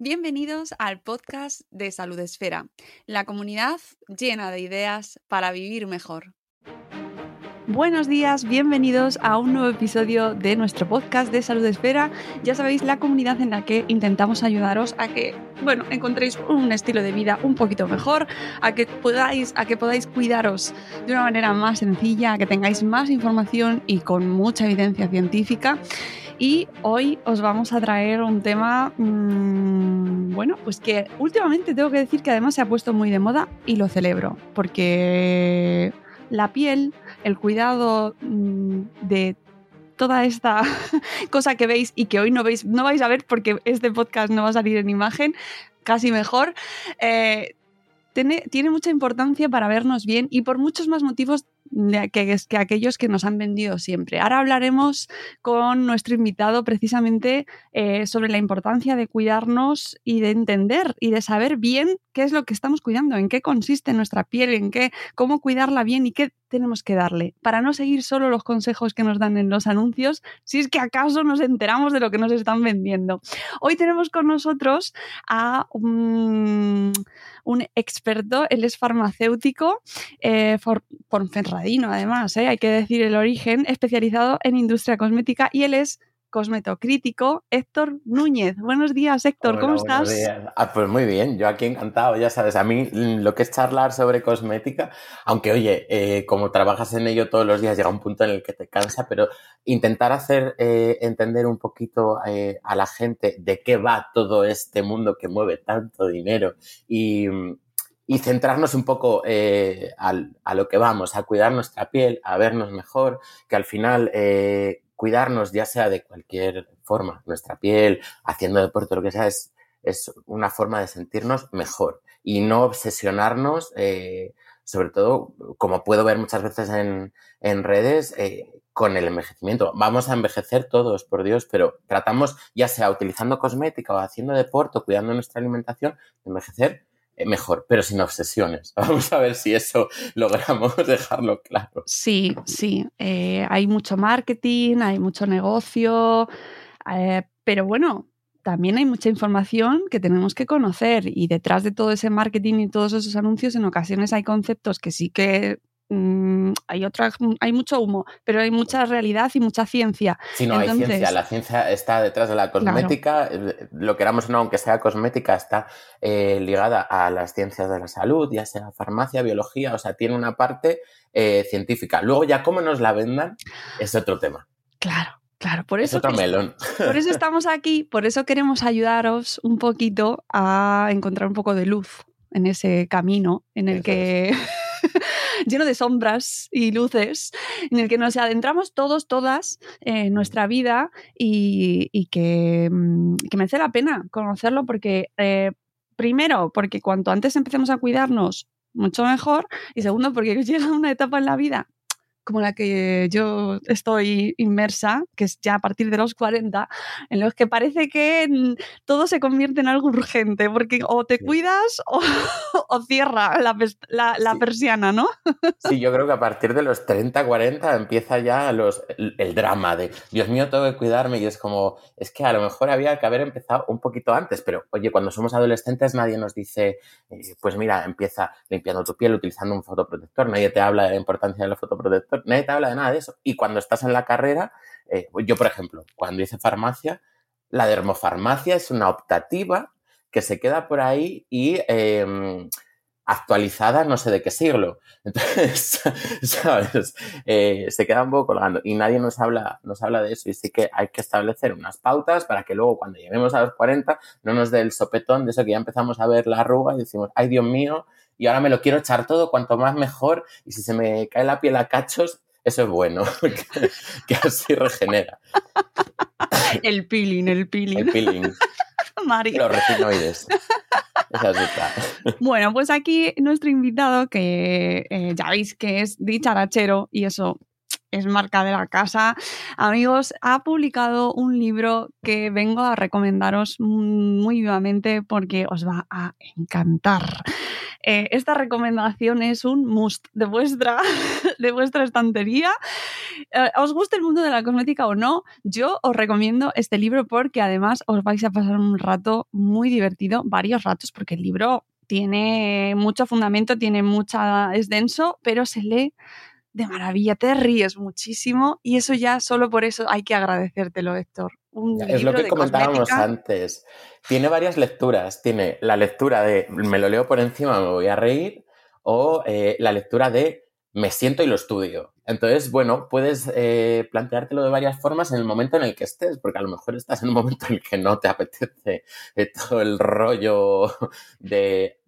Bienvenidos al podcast de Salud Esfera, la comunidad llena de ideas para vivir mejor. Buenos días, bienvenidos a un nuevo episodio de nuestro podcast de Salud Esfera. Ya sabéis, la comunidad en la que intentamos ayudaros a que, bueno, encontréis un estilo de vida un poquito mejor, a que podáis, a que podáis cuidaros de una manera más sencilla, a que tengáis más información y con mucha evidencia científica. Y hoy os vamos a traer un tema, mmm, bueno, pues que últimamente tengo que decir que además se ha puesto muy de moda y lo celebro, porque la piel, el cuidado mmm, de toda esta cosa que veis y que hoy no veis, no vais a ver porque este podcast no va a salir en imagen, casi mejor. Eh, tiene, tiene, mucha importancia para vernos bien y por muchos más motivos de que, que, aquellos que nos han vendido siempre. Ahora hablaremos con nuestro invitado precisamente eh, sobre la importancia de cuidarnos y de entender y de saber bien qué es lo que estamos cuidando, en qué consiste nuestra piel, en qué, cómo cuidarla bien y qué tenemos que darle, para no seguir solo los consejos que nos dan en los anuncios, si es que acaso nos enteramos de lo que nos están vendiendo. Hoy tenemos con nosotros a un, experto, él es farmacéutico, eh, por Ferradino además, ¿eh? hay que decir el origen, especializado en industria cosmética y él es cosmetocrítico Héctor Núñez. Buenos días, Héctor, Hola, ¿cómo estás? Ah, pues muy bien, yo aquí encantado, ya sabes, a mí lo que es charlar sobre cosmética, aunque oye, eh, como trabajas en ello todos los días llega un punto en el que te cansa, pero intentar hacer eh, entender un poquito eh, a la gente de qué va todo este mundo que mueve tanto dinero y, y centrarnos un poco eh, al, a lo que vamos, a cuidar nuestra piel, a vernos mejor, que al final eh, cuidarnos ya sea de cualquier forma, nuestra piel, haciendo deporte, lo que sea, es, es una forma de sentirnos mejor y no obsesionarnos, eh, sobre todo, como puedo ver muchas veces en, en redes, eh, con el envejecimiento. Vamos a envejecer todos, por Dios, pero tratamos, ya sea utilizando cosmética o haciendo deporte o cuidando nuestra alimentación, de envejecer mejor, pero sin obsesiones. Vamos a ver si eso logramos dejarlo claro. Sí, sí. Eh, hay mucho marketing, hay mucho negocio, eh, pero bueno, también hay mucha información que tenemos que conocer y detrás de todo ese marketing y todos esos anuncios en ocasiones hay conceptos que sí que mmm, hay otra, hay mucho humo, pero hay mucha realidad y mucha ciencia. Sí, no Entonces, hay ciencia. La ciencia está detrás de la cosmética. Claro. Lo queramos o no, aunque sea cosmética, está eh, ligada a las ciencias de la salud, ya sea farmacia, biología, o sea, tiene una parte eh, científica. Luego ya cómo nos la vendan es otro tema. Claro. Claro, por eso, es otro melón. por eso estamos aquí, por eso queremos ayudaros un poquito a encontrar un poco de luz en ese camino en el eso que. lleno de sombras y luces, en el que nos adentramos todos, todas en nuestra vida y, que, que, merece la pena conocerlo porque, eh, primero, porque cuanto antes empecemos a cuidarnos, mucho mejor, y segundo, porque llega una etapa en la vida como la que yo estoy inmersa, que es ya a partir de los 40, en los que parece que todo se convierte en algo urgente, porque o te cuidas o, o cierra la, la, la sí. persiana, ¿no? Sí, yo creo que a partir de los 30, 40 empieza ya los, el, el, drama de, Dios mío, tengo que cuidarme, y es como, es que a lo mejor había que haber empezado un poquito antes, pero oye, cuando somos adolescentes nadie nos dice, eh, pues mira, empieza limpiando tu piel utilizando un fotoprotector, nadie te habla de la importancia del fotoprotector, nadie te habla de nada de eso. Y cuando estás en la carrera, eh, yo, por ejemplo, cuando hice farmacia, la dermofarmacia es una optativa que se queda por ahí y eh, actualizada no sé de qué siglo. Entonces, ¿sabes? Eh, se queda un poco colgando y nadie nos habla, nos habla de eso y sí que hay que establecer unas pautas para que luego cuando lleguemos a los 40 no nos dé el sopetón de eso que ya empezamos a ver la arruga y decimos, ay Dios mío, y ahora me lo quiero echar todo, cuanto más mejor, y si se me cae la piel a cachos, eso es bueno, que, que así regenera. El peeling, el peeling. El peeling. Mari. Los retinoides. Bueno, pues aquí nuestro invitado, que eh, ya veis que es dicharachero y eso es marca de la casa. Amigos, ha publicado un libro que vengo a recomendaros muy vivamente porque os va a encantar. eh, esta recomendación es un must de vuestra, de vuestra estantería. Eh, ¿Os gusta el mundo de la cosmética o no? Yo os recomiendo este libro porque además os vais a pasar un rato muy divertido, varios ratos, porque el libro tiene mucho fundamento, tiene mucha, es denso, pero se lee de maravilla, te ríes muchísimo y eso ya solo por eso hay que agradecértelo, Héctor. es lo que comentábamos antes. Tiene varias lecturas. Tiene la lectura de me lo leo por encima, me voy a reír, o eh, la lectura de me siento y lo estudio. Entonces, bueno, puedes eh, planteártelo de varias formas en el momento en el que estés, porque a lo mejor estás en un momento en el que no te apetece eh, todo el rollo de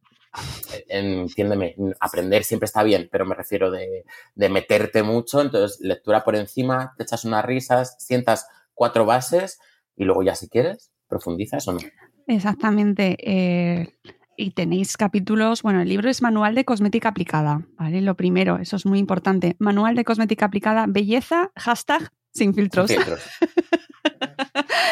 entiéndeme, aprender siempre está bien, pero me refiero de, de, meterte mucho, entonces lectura por encima, te echas unas risas, sientas cuatro bases y luego ya si quieres, profundizas o no. Exactamente. Eh, y tenéis capítulos, bueno, el libro es Manual de Cosmética Aplicada, ¿vale? Lo primero, eso es muy importante. Manual de Cosmética Aplicada, belleza, hashtag sin filtros. Sin filtros.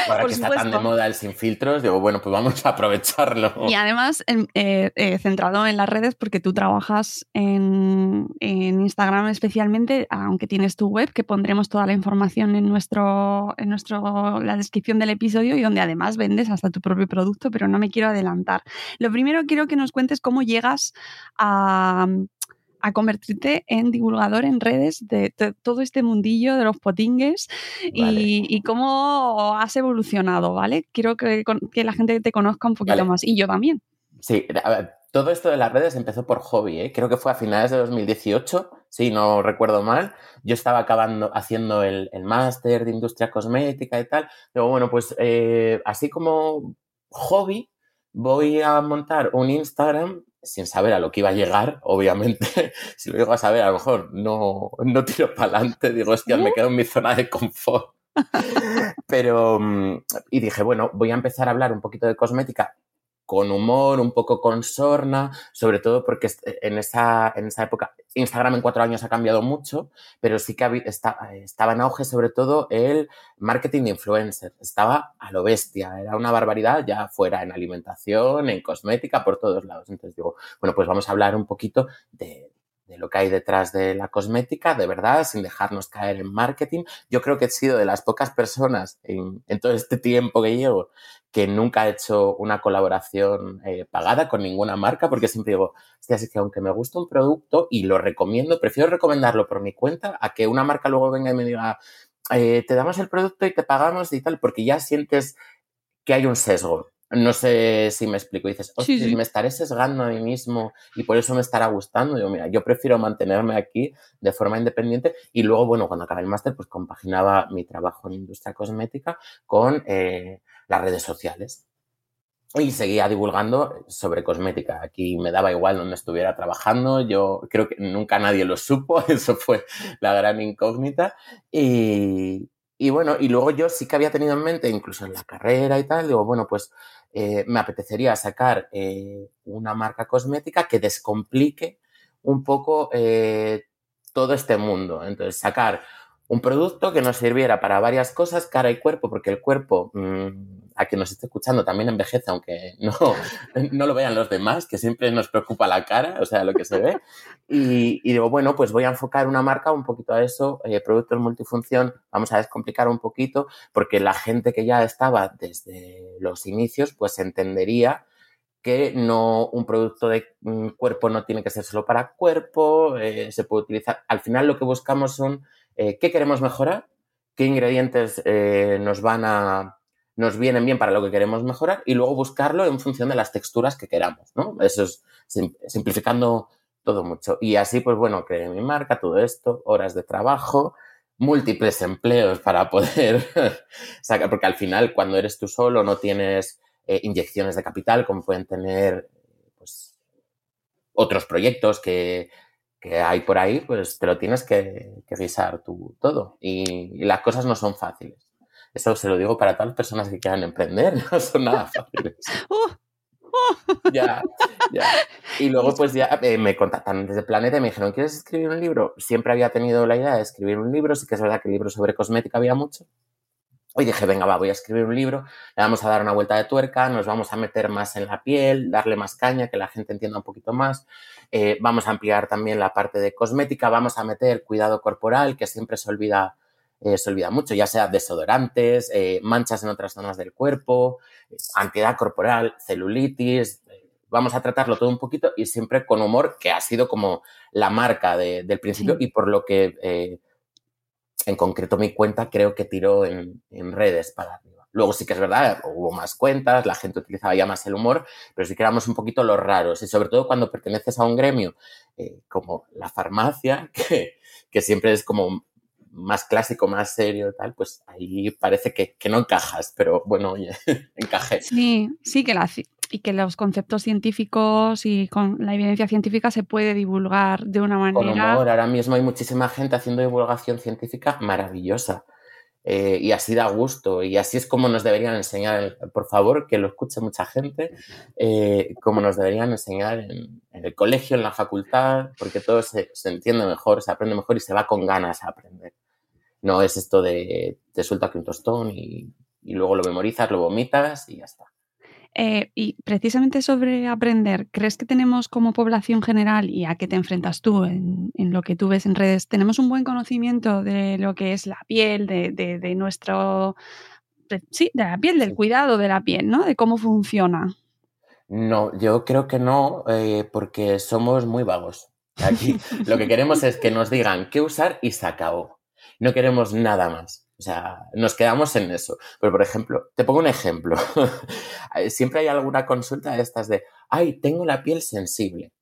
Ahora que está tan de moda el sin filtros, digo, bueno, pues vamos a aprovecharlo. Y además, em, eh, eh, centrado en las redes, porque tú trabajas en, Instagram especialmente, aunque tienes tu web, que pondremos toda la información en nuestro, en nuestro, la descripción del episodio y donde además vendes hasta tu propio producto, pero no me quiero adelantar. Lo primero quiero que nos cuentes cómo llegas a, a convertirte en divulgador en redes de, todo este mundillo de los potingues y, cómo has evolucionado, ¿vale? Quiero que, la gente te conozca un poquito más y yo también. Sí, a ver, todo esto de las redes empezó por hobby, ¿eh? creo que fue a finales de 2018, si no recuerdo mal. Yo estaba acabando haciendo el, máster de industria cosmética y tal. Pero bueno, pues eh, así como hobby, voy a montar un Instagram sin saber a lo que iba a llegar, obviamente. si lo llego a saber, a lo mejor no, no tiro para adelante, digo, hostia, me quedo en mi zona de confort. Pero, mm, y dije, bueno, voy a empezar a hablar un poquito de cosmética con humor, un poco con sorna, sobre todo porque en esa, en esa época Instagram en cuatro años ha cambiado mucho, pero sí que estaba en auge sobre todo el marketing de influencers. Estaba a lo bestia, era una barbaridad ya fuera en alimentación, en cosmética, por todos lados. Entonces digo, bueno, pues vamos a hablar un poquito de, de lo que hay detrás de la cosmética, de verdad, sin dejarnos caer en marketing. Yo creo que he sido de las pocas personas en, todo este tiempo que llevo que nunca he hecho una colaboración eh, pagada con ninguna marca, porque siempre digo, así que aunque me gusta un producto y lo recomiendo, prefiero recomendarlo por mi cuenta a que una marca luego venga y me diga, eh, te damos el producto y te pagamos y tal, porque ya sientes que hay un sesgo. No sé si me explico. dices, sí, me estaré sesgando a mí mismo y por eso me estará gustando. Digo, mira, yo prefiero mantenerme aquí de forma independiente. Y luego, bueno, cuando acabé el máster, pues compaginaba mi trabajo en industria cosmética con eh, las redes sociales. Y seguía divulgando sobre cosmética. Aquí me daba igual donde estuviera trabajando. Yo creo que nunca nadie lo supo. Eso fue la gran incógnita. Y, y bueno, y luego yo sí que había tenido en mente, incluso en la carrera y tal, digo, bueno, pues eh, me apetecería sacar eh, una marca cosmética que descomplique un poco eh, todo este mundo. Entonces, sacar un producto que nos sirviera para varias cosas, cara y cuerpo, porque el cuerpo, mm, a quien nos esté escuchando, también envejece, aunque no, no lo vean los demás, que siempre nos preocupa la cara, o sea, lo que se ve. Y, digo, bueno, pues voy a enfocar una marca un poquito a eso, eh, productos multifunción, vamos a descomplicar un poquito, porque la gente que ya estaba desde los inicios, pues entendería que no un producto de mm, cuerpo no tiene que ser solo para cuerpo, eh, se puede utilizar. Al final lo que buscamos son eh, qué queremos mejorar, qué ingredientes eh, nos van a nos vienen bien para lo que queremos mejorar y luego buscarlo en función de las texturas que queramos, ¿no? Eso es simplificando todo mucho. Y así, pues bueno, creé mi marca, todo esto, horas de trabajo, múltiples empleos para poder sacar, porque al final cuando eres tú solo no tienes eh, inyecciones de capital como pueden tener pues, otros proyectos que que hay por ahí, pues te lo tienes que, que risar tú todo. Y, las cosas no son fáciles. Eso se lo digo para todas las personas que quieran emprender, no son nada fáciles. Uh, uh. ya, ya. Y luego pues ya eh, me contactan desde Planeta y me dijeron, ¿quieres escribir un libro? Siempre había tenido la idea de escribir un libro, sí que es verdad que libros sobre cosmética había mucho. Hoy dije, venga, va, voy a escribir un libro, le vamos a dar una vuelta de tuerca, nos vamos a meter más en la piel, darle más caña, que la gente entienda un poquito más. Eh, vamos a ampliar también la parte de cosmética, vamos a meter cuidado corporal, que siempre se olvida, eh, se olvida mucho, ya sea desodorantes, eh, manchas en otras zonas del cuerpo, antiedad corporal, celulitis. Vamos a tratarlo todo un poquito y siempre con humor, que ha sido como la marca del principio y por lo que en concreto mi cuenta creo que tiró en, redes para arriba. Luego sí que es verdad, hubo más cuentas, la gente utilizaba ya más el humor, pero sí que éramos un poquito los raros. Y sobre todo cuando perteneces a un gremio eh, como la farmacia, que, que, siempre es como más clásico, más serio, tal, pues ahí parece que, que no encajas, pero bueno, oye, encajé. Sí, sí que la, y que los conceptos científicos y con la evidencia científica se puede divulgar de una manera. Con humor, ahora mismo hay muchísima gente haciendo divulgación científica maravillosa. Eh, y así da gusto, y así es como nos deberían enseñar, por favor, que lo escuche mucha gente, eh, como nos deberían enseñar en, el colegio, en la facultad, porque todo se, entiende mejor, se aprende mejor y se va con ganas a aprender. No es esto de te suelta que un tostón y, y luego lo memorizas, lo vomitas y ya está. Eh, y precisamente sobre aprender, ¿crees que tenemos como población general y a qué te enfrentas tú en, lo que tú ves en redes, tenemos un buen conocimiento de lo que es la piel, de, nuestro, sí, de la piel, del cuidado de la piel, ¿no? De cómo funciona. No, yo creo que no, eh, porque somos muy vagos. Aquí lo que queremos es que nos digan qué usar y se acabó. No queremos nada más. O sea, nos quedamos en eso. Pero, por ejemplo, te pongo un ejemplo. Siempre hay alguna consulta de estas de, ay, tengo la piel sensible.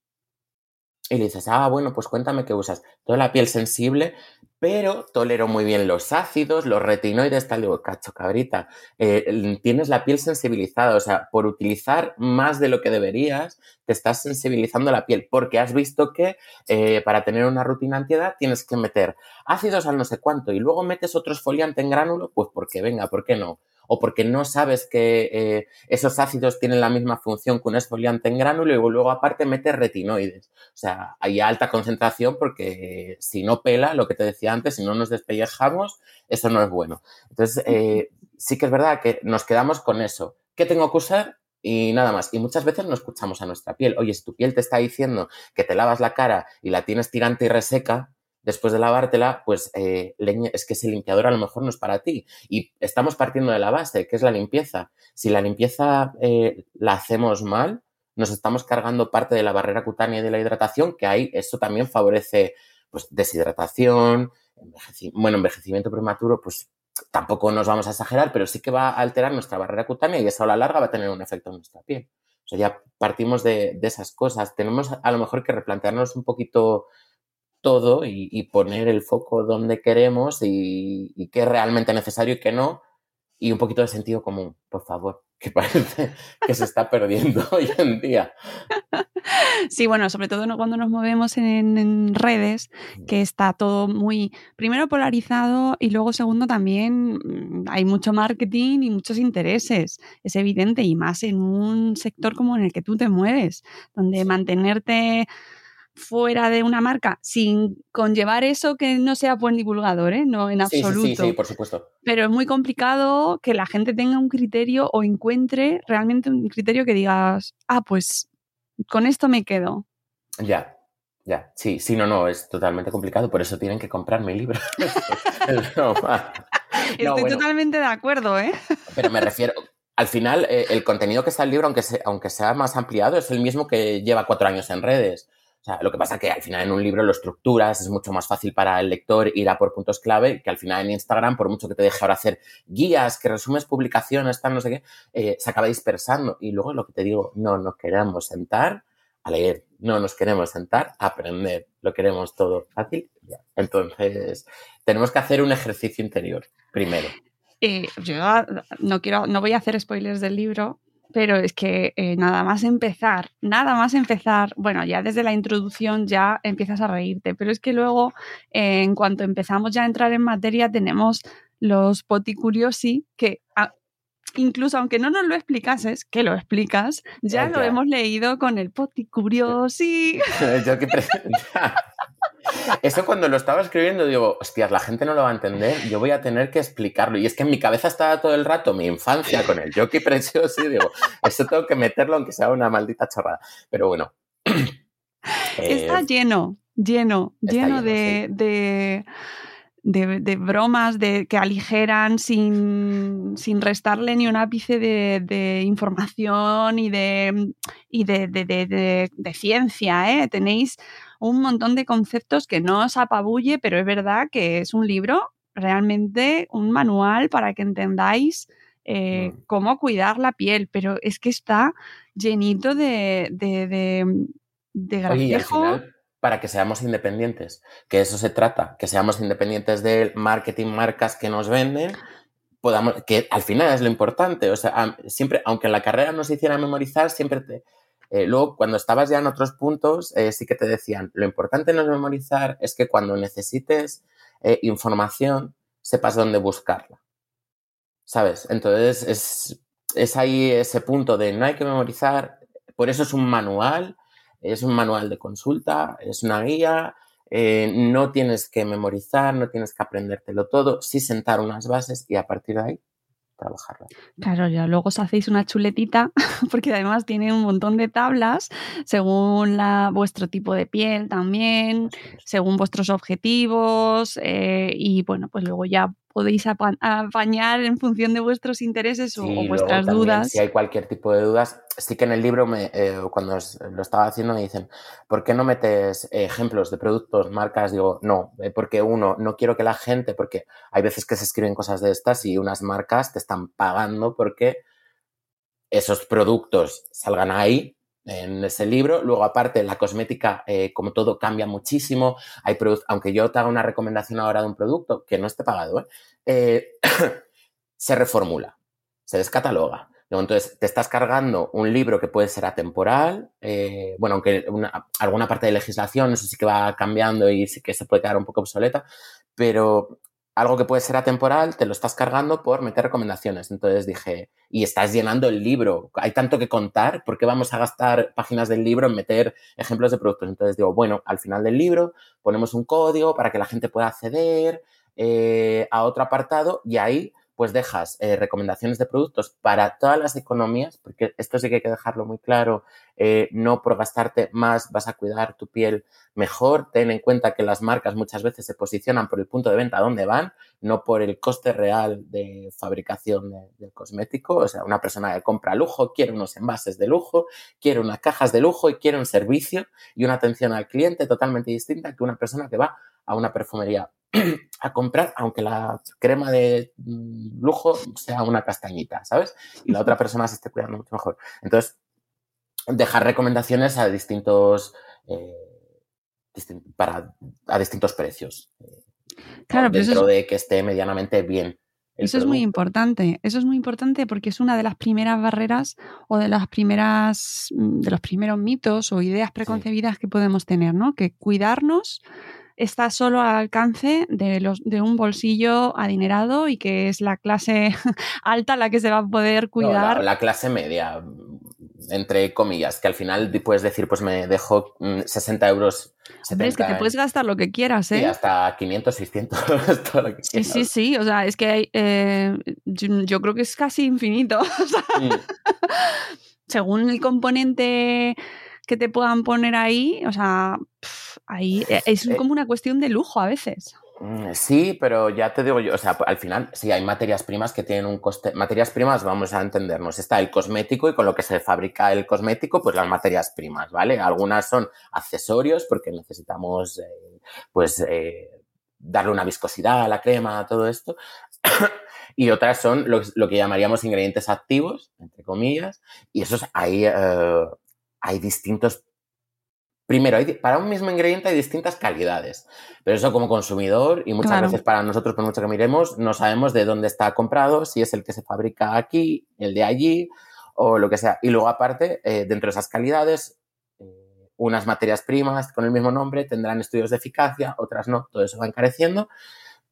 Y le dices, ah, bueno, pues cuéntame qué usas. Toda la piel sensible, pero tolero muy bien los ácidos, los retinoides, tal, digo, cacho, cabrita, eh, tienes la piel sensibilizada, o sea, por utilizar más de lo que deberías, te estás sensibilizando la piel, porque has visto que eh, para tener una rutina antiedad tienes que meter ácidos al no sé cuánto y luego metes otro esfoliante en gránulo, pues porque venga, ¿por qué no? O porque no sabes que eh, esos ácidos tienen la misma función que un esfoliante en gránulo y luego aparte metes retinoides. O sea, hay alta concentración porque si no pela, lo que te decía antes, si no nos despellejamos, eso no es bueno. Entonces, eh, sí que es verdad que nos quedamos con eso. ¿Qué tengo que usar? y nada más. Y muchas veces no escuchamos a nuestra piel. Oye, si tu piel te está diciendo que te lavas la cara y la tienes tirante y reseca, después de lavártela, pues eh, es que ese limpiador a lo mejor no es para ti. Y estamos partiendo de la base, que es la limpieza. Si la limpieza eh, la hacemos mal, nos estamos cargando parte de la barrera cutánea y de la hidratación, que ahí eso también favorece pues, deshidratación, bueno, envejecimiento prematuro, pues tampoco nos vamos a exagerar, pero sí que va a alterar nuestra barrera cutánea y eso a la larga va a tener un efecto en nuestra piel. O sea, ya partimos de, de esas cosas. Tenemos a lo mejor que replantearnos un poquito todo y, poner el foco donde queremos y, y qué es realmente necesario y qué no, y un poquito de sentido común, por favor, que parece que se está perdiendo hoy en día. Sí, bueno, sobre todo cuando nos movemos en, redes, que está todo muy, primero polarizado y luego segundo también mm, hay mucho marketing y muchos intereses, es evidente, y más en un sector como en el que tú te mueves, donde mantenerte fuera de una marca sin conllevar eso que no sea buen divulgador, ¿eh? no en absoluto. Sí, sí, sí, por supuesto. Pero es muy complicado que la gente tenga un criterio o encuentre realmente un criterio que digas, ah, pues con esto me quedo. Ya, ya, sí, sí, no, no, es totalmente complicado, por eso tienen que comprar mi libro. Estoy totalmente de acuerdo, ¿eh? Pero me refiero, al final, eh, el contenido que está en el libro, aunque aunque sea más ampliado, es el mismo que lleva cuatro años en redes sea, lo que pasa es que al final en un libro lo estructuras, es mucho más fácil para el lector ir a por puntos clave que al final en Instagram, por mucho que te deje ahora hacer guías, que resumes publicaciones, tal, no sé qué, eh, se acaba dispersando. Y luego lo que te digo, no nos queremos sentar a leer, no nos queremos sentar a aprender, lo queremos todo fácil. Entonces, tenemos que hacer un ejercicio interior primero. Eh, yo no quiero, no voy a hacer spoilers del libro, pero es que eh, nada más empezar, nada más empezar, bueno, ya desde la introducción ya empiezas a reírte, pero es que luego, en cuanto empezamos ya a entrar en materia, tenemos los poticuriosi que incluso aunque no nos lo explicases, que lo explicas, ya lo hemos leído con el poticuriosi. Yo que Eso cuando lo estaba escribiendo digo, hostias, la gente no lo va a entender, yo voy a tener que explicarlo. Y es que en mi cabeza estaba todo el rato mi infancia con el jockey precioso y digo, esto tengo que meterlo aunque sea una maldita chorrada. Pero bueno. Está eh, lleno, lleno, lleno, de, de, bromas de, que aligeran sin, restarle ni un ápice de, información y de, y de, ciencia. ¿eh? Tenéis un montón de conceptos que no os apabulle, pero es verdad que es un libro realmente un manual para que entendáis eh, mm. cómo cuidar la piel, pero es que está llenito de, de, de, para que seamos independientes, que eso se trata, que seamos independientes del marketing, marcas que nos venden, podamos, que al final es lo importante, o sea, siempre, aunque en la carrera nos hiciera memorizar, siempre te, eh, luego, cuando estabas ya en otros puntos, eh, sí que te decían, lo importante no es memorizar, es que cuando necesites eh, información, sepas dónde buscarla. ¿Sabes? Entonces, es, es ahí ese punto de no hay que memorizar, por eso es un manual, es un manual de consulta, es una guía, no tienes que memorizar, no tienes que aprendértelo todo, sí sentar unas bases y a partir de ahí trabajarla. Claro, ya luego os hacéis una chuletita, porque además tiene un montón de tablas según la, vuestro tipo de piel también, según vuestros objetivos, eh, y bueno, pues luego ya podéis apañar en función de vuestros intereses o, vuestras dudas. Si hay cualquier tipo de dudas, sí que en el libro, me, eh, cuando lo estaba haciendo, me dicen, ¿por qué no metes ejemplos de productos, marcas? Digo, no, eh, porque uno, no quiero que la gente, porque hay veces que se escriben cosas de estas y unas marcas te están pagando porque esos productos salgan ahí en ese libro. Luego, aparte, la cosmética, eh, como todo, cambia muchísimo. Hay aunque yo te haga una recomendación ahora de un producto que no esté pagado, ¿eh? Eh, se reformula, se descataloga. Entonces, te estás cargando un libro que puede ser atemporal, bueno, aunque alguna parte de legislación, eso sí que va cambiando y sí que se puede quedar un poco obsoleta, pero algo que puede ser atemporal, te lo estás cargando por meter recomendaciones. Entonces dije, y estás llenando el libro, hay tanto que contar, ¿por qué vamos a gastar páginas del libro en meter ejemplos de productos? Entonces digo, bueno, al final del libro ponemos un código para que la gente pueda acceder eh, a otro apartado y ahí pues dejas eh, recomendaciones de productos para todas las economías, porque esto sí que hay que dejarlo muy claro, eh, no por gastarte más vas a cuidar tu piel mejor, ten en cuenta que las marcas muchas veces se posicionan por el punto de venta donde van, no por el coste real de fabricación del cosmético, o sea, una persona que compra lujo quiere unos envases de lujo, quiere unas cajas de lujo y quiere un servicio y una atención al cliente totalmente distinta que una persona que va a una perfumería a comprar, aunque la crema de mm, lujo sea una castañita, ¿sabes? Y la otra persona se esté cuidando mucho mejor. Entonces, dejar recomendaciones a distintos, eh, para, a distintos precios. Eh, claro, dentro de que esté medianamente bien. Eso es muy importante, eso es muy importante porque es una de las primeras barreras o de las primeras, mm, de los primeros mitos o ideas preconcebidas que podemos tener, ¿no? Que cuidarnos está solo al alcance de, los, de un bolsillo adinerado y que es la clase alta la que se va a poder cuidar. la, clase media, entre comillas, que al final puedes decir, pues me dejo 60 mm, euros. 70, es que te puedes gastar lo que quieras, ¿eh? Sí, hasta 500, 600, todo lo que Sí, sí, sí, o sea, es que hay, eh, yo, creo que es casi infinito. Mm. Según el componente que te puedan poner ahí, o sea, ahí eh, es eh como una cuestión de lujo a veces. Mm, sí, pero ya te digo yo, o sea, al final sí hay materias primas que tienen un coste. Materias primas, vamos a entendernos, está el cosmético y con lo que se fabrica el cosmético, pues las materias primas, ¿vale? Algunas son accesorios porque necesitamos, eh, pues, darle una viscosidad a la crema, a todo esto. y otras son lo, que llamaríamos ingredientes activos, entre comillas, y esos ahí hay distintos... Primero, para un mismo ingrediente hay distintas calidades, pero eso como consumidor y muchas veces para nosotros, por mucho que miremos, no sabemos de dónde está comprado, si es el que se fabrica aquí, el de allí o lo que sea. Y luego aparte, eh, dentro de esas calidades, eh, unas materias primas con el mismo nombre tendrán estudios de eficacia, otras no, todo eso va encareciendo.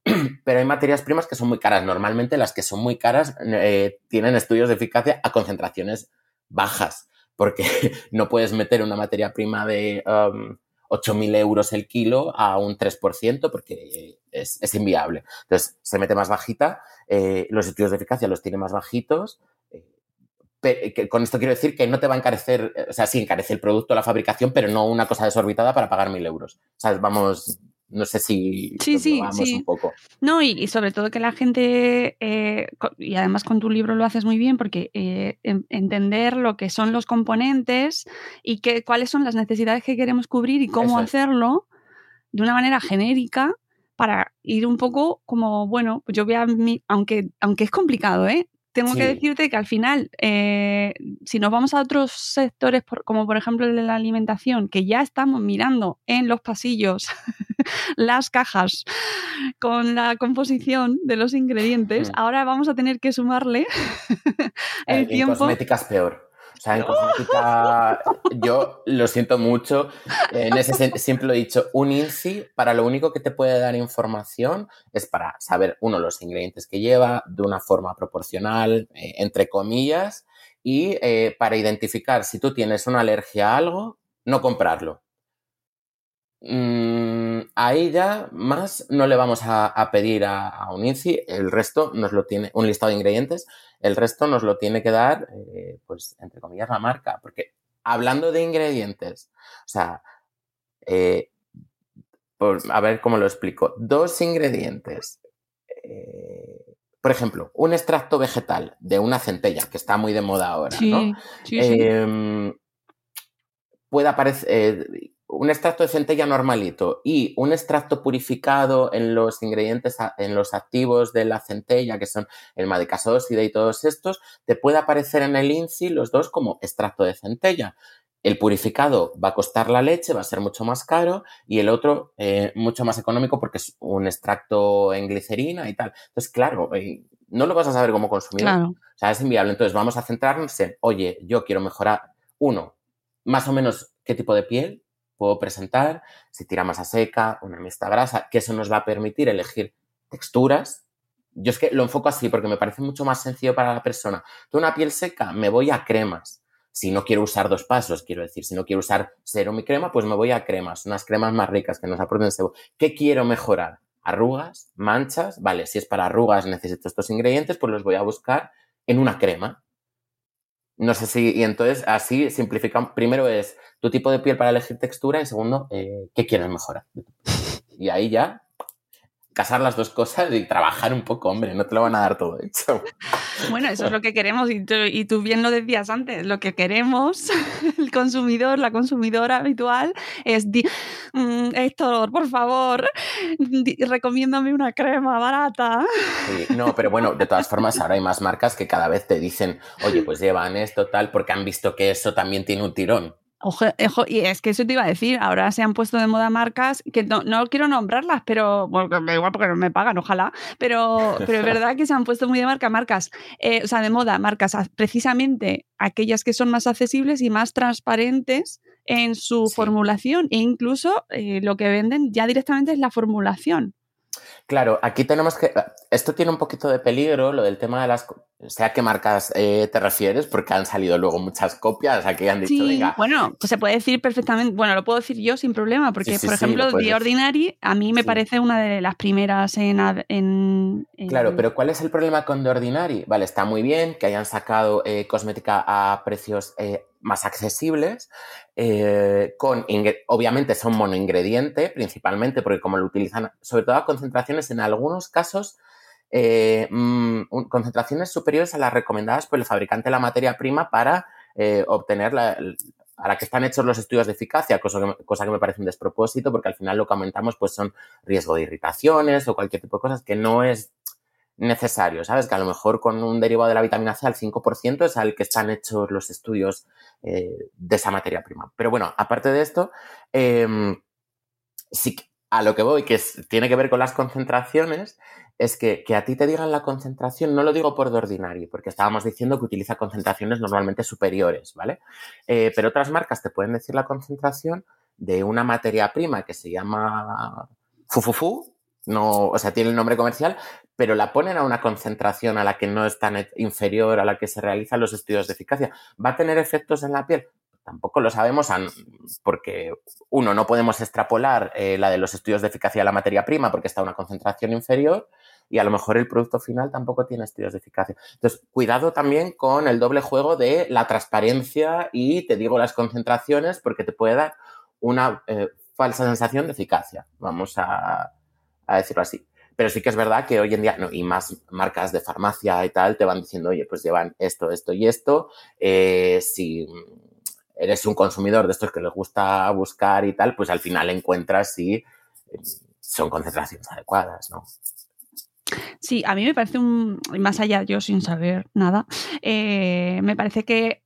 pero hay materias primas que son muy caras. Normalmente las que son muy caras eh, tienen estudios de eficacia a concentraciones bajas, porque no puedes meter una materia prima de um, 8.000 euros el kilo a un 3% porque es, es inviable. Entonces, se mete más bajita, eh, los estudios de eficacia los tiene más bajitos. Eh, con esto quiero decir que no te va a encarecer, o sea, sí encarece el producto, la fabricación, pero no una cosa desorbitada para pagar 1.000 euros. O sea, vamos, no sé si sí, sí, sí. un poco. No, y, sobre todo que la gente, eh, y además con tu libro lo haces muy bien, porque eh, entender lo que son los componentes y que, cuáles son las necesidades que queremos cubrir y cómo hacerlo de una manera genérica para ir un poco como, bueno, pues yo voy a, aunque, aunque es complicado, ¿eh? Tengo que decirte que al final, eh, si nos vamos a otros sectores, como por ejemplo el de la alimentación, que ya estamos mirando en los pasillos las cajas con la composición de los ingredientes, ahora vamos a tener que sumarle el en tiempo. cosméticas peor. Sea, en yo lo siento mucho. En ese siempre lo he dicho, un INSI para lo único que te puede dar información es para saber, uno, los ingredientes que lleva de una forma proporcional, eh, entre comillas, y eh, para identificar si tú tienes una alergia a algo, no comprarlo. Mm, ahí ya más no le vamos a, pedir a, un INSI, el resto nos lo tiene, un listado de ingredientes, el resto nos lo tiene que dar, eh, pues, entre comillas, la marca. Porque hablando de ingredientes, o sea, eh, a ver cómo lo explico. Dos ingredientes. Eh, por ejemplo, un extracto vegetal de una centella, que está muy de moda ahora, ¿no? Sí, sí. Em, puede aparecer un extracto de centella normalito y un extracto purificado en los ingredientes, en los activos de la centella, que son el madicasósida y todos estos, te puede aparecer en el INSI los dos como extracto de centella. El purificado va a costar la leche, va a ser mucho más caro y el otro eh, mucho más económico porque es un extracto en glicerina y tal. Entonces, claro, eh, no lo vas a saber como consumidor. O sea, es inviable. Entonces, vamos a centrarnos en, oye, yo quiero mejorar, uno, más o menos qué tipo de piel, presentar, si tira masa seca, una mixta grasa, que eso nos va a permitir elegir texturas. Yo es que lo enfoco así porque me parece mucho más sencillo para la persona. Tengo una piel seca, me voy a cremas. Si no quiero usar dos pasos, quiero decir, si no quiero usar serum y crema, pues me voy a cremas, unas cremas más ricas que nos aporten sebo. ¿Qué quiero mejorar? Arrugas, manchas, vale, si es para arrugas necesito estos ingredientes, pues los voy a buscar en una crema. No sé si, y entonces así simplificamos. Primero es tu tipo de piel para elegir textura y segundo, eh, qué quieres mejorar. Y ahí ya casar las dos cosas y trabajar un poco, hombre, no te lo van a dar todo hecho. Bueno, eso es lo que queremos y tú, bien lo decías antes, lo que queremos, el consumidor, la consumidora habitual, es, mm, Héctor, por favor, recomiéndame una crema barata. no, pero bueno, de todas formas ahora hay más marcas que cada vez te dicen, oye, pues llevan esto tal, porque han visto que eso también tiene un tirón. Ojo, y es que eso te iba a decir, ahora se han puesto de moda marcas que no, quiero nombrarlas, pero bueno, igual porque no me pagan, ojalá, pero, pero es verdad que se han puesto muy de marca marcas, eh, o sea, de moda marcas precisamente aquellas que son más accesibles y más transparentes en su formulación e incluso eh, lo que venden ya directamente es la formulación. Claro, aquí tenemos que. Esto tiene un poquito de peligro, lo del tema de las. O sea, ¿qué marcas eh, te refieres? Porque han salido luego muchas copias. Aquí han dicho, sí, Bueno, pues se puede decir perfectamente. Bueno, lo puedo decir yo sin problema, porque, por ejemplo, The Ordinary a mí me parece una de las primeras en, en, Claro, pero ¿cuál es el problema con The Ordinary? Vale, está muy bien que hayan sacado eh, cosmética a precios. Eh, más accesibles, eh, con, obviamente son monoingrediente principalmente, porque como lo utilizan, sobre todo a concentraciones en algunos casos, eh, mm, concentraciones superiores a las recomendadas por el fabricante de la materia prima para eh, obtener la, a la que están hechos los estudios de eficacia, cosa que, cosa que me parece un despropósito, porque al final lo que aumentamos pues son riesgo de irritaciones o cualquier tipo de cosas que no es necesario, ¿sabes? Que a lo mejor con un derivado de la vitamina C al 5% es al que están hechos los estudios eh, de esa materia prima. Pero bueno, aparte de esto, em, sí, a lo que voy, que tiene que ver con las concentraciones, es que, que, a ti te digan la concentración, no lo digo por de ordinario, porque estábamos diciendo que utiliza concentraciones normalmente superiores, ¿vale? Eh, pero otras marcas te pueden decir la concentración de una materia prima que se llama fufufu, no, o sea, tiene el nombre comercial, pero la ponen a una concentración a la que no es tan inferior a la que se realizan los estudios de eficacia. ¿Va a tener efectos en la piel? Tampoco lo sabemos porque, uno, no podemos extrapolar eh, la de los estudios de eficacia de la materia prima porque está a una concentración inferior y a lo mejor el producto final tampoco tiene estudios de eficacia. Entonces, cuidado también con el doble juego de la transparencia y te digo las concentraciones porque te puede dar una eh, falsa sensación de eficacia, vamos a, decirlo así. Pero sí que es verdad que hoy en día, y más marcas de farmacia y tal, te van diciendo, oye, pues llevan esto, esto y esto. Eh, si eres un consumidor de estos que les gusta buscar y tal, pues al final encuentras si eh, son concentraciones adecuadas, ¿no? Sí, a mí me parece un, más allá yo sin saber nada, eh, me parece que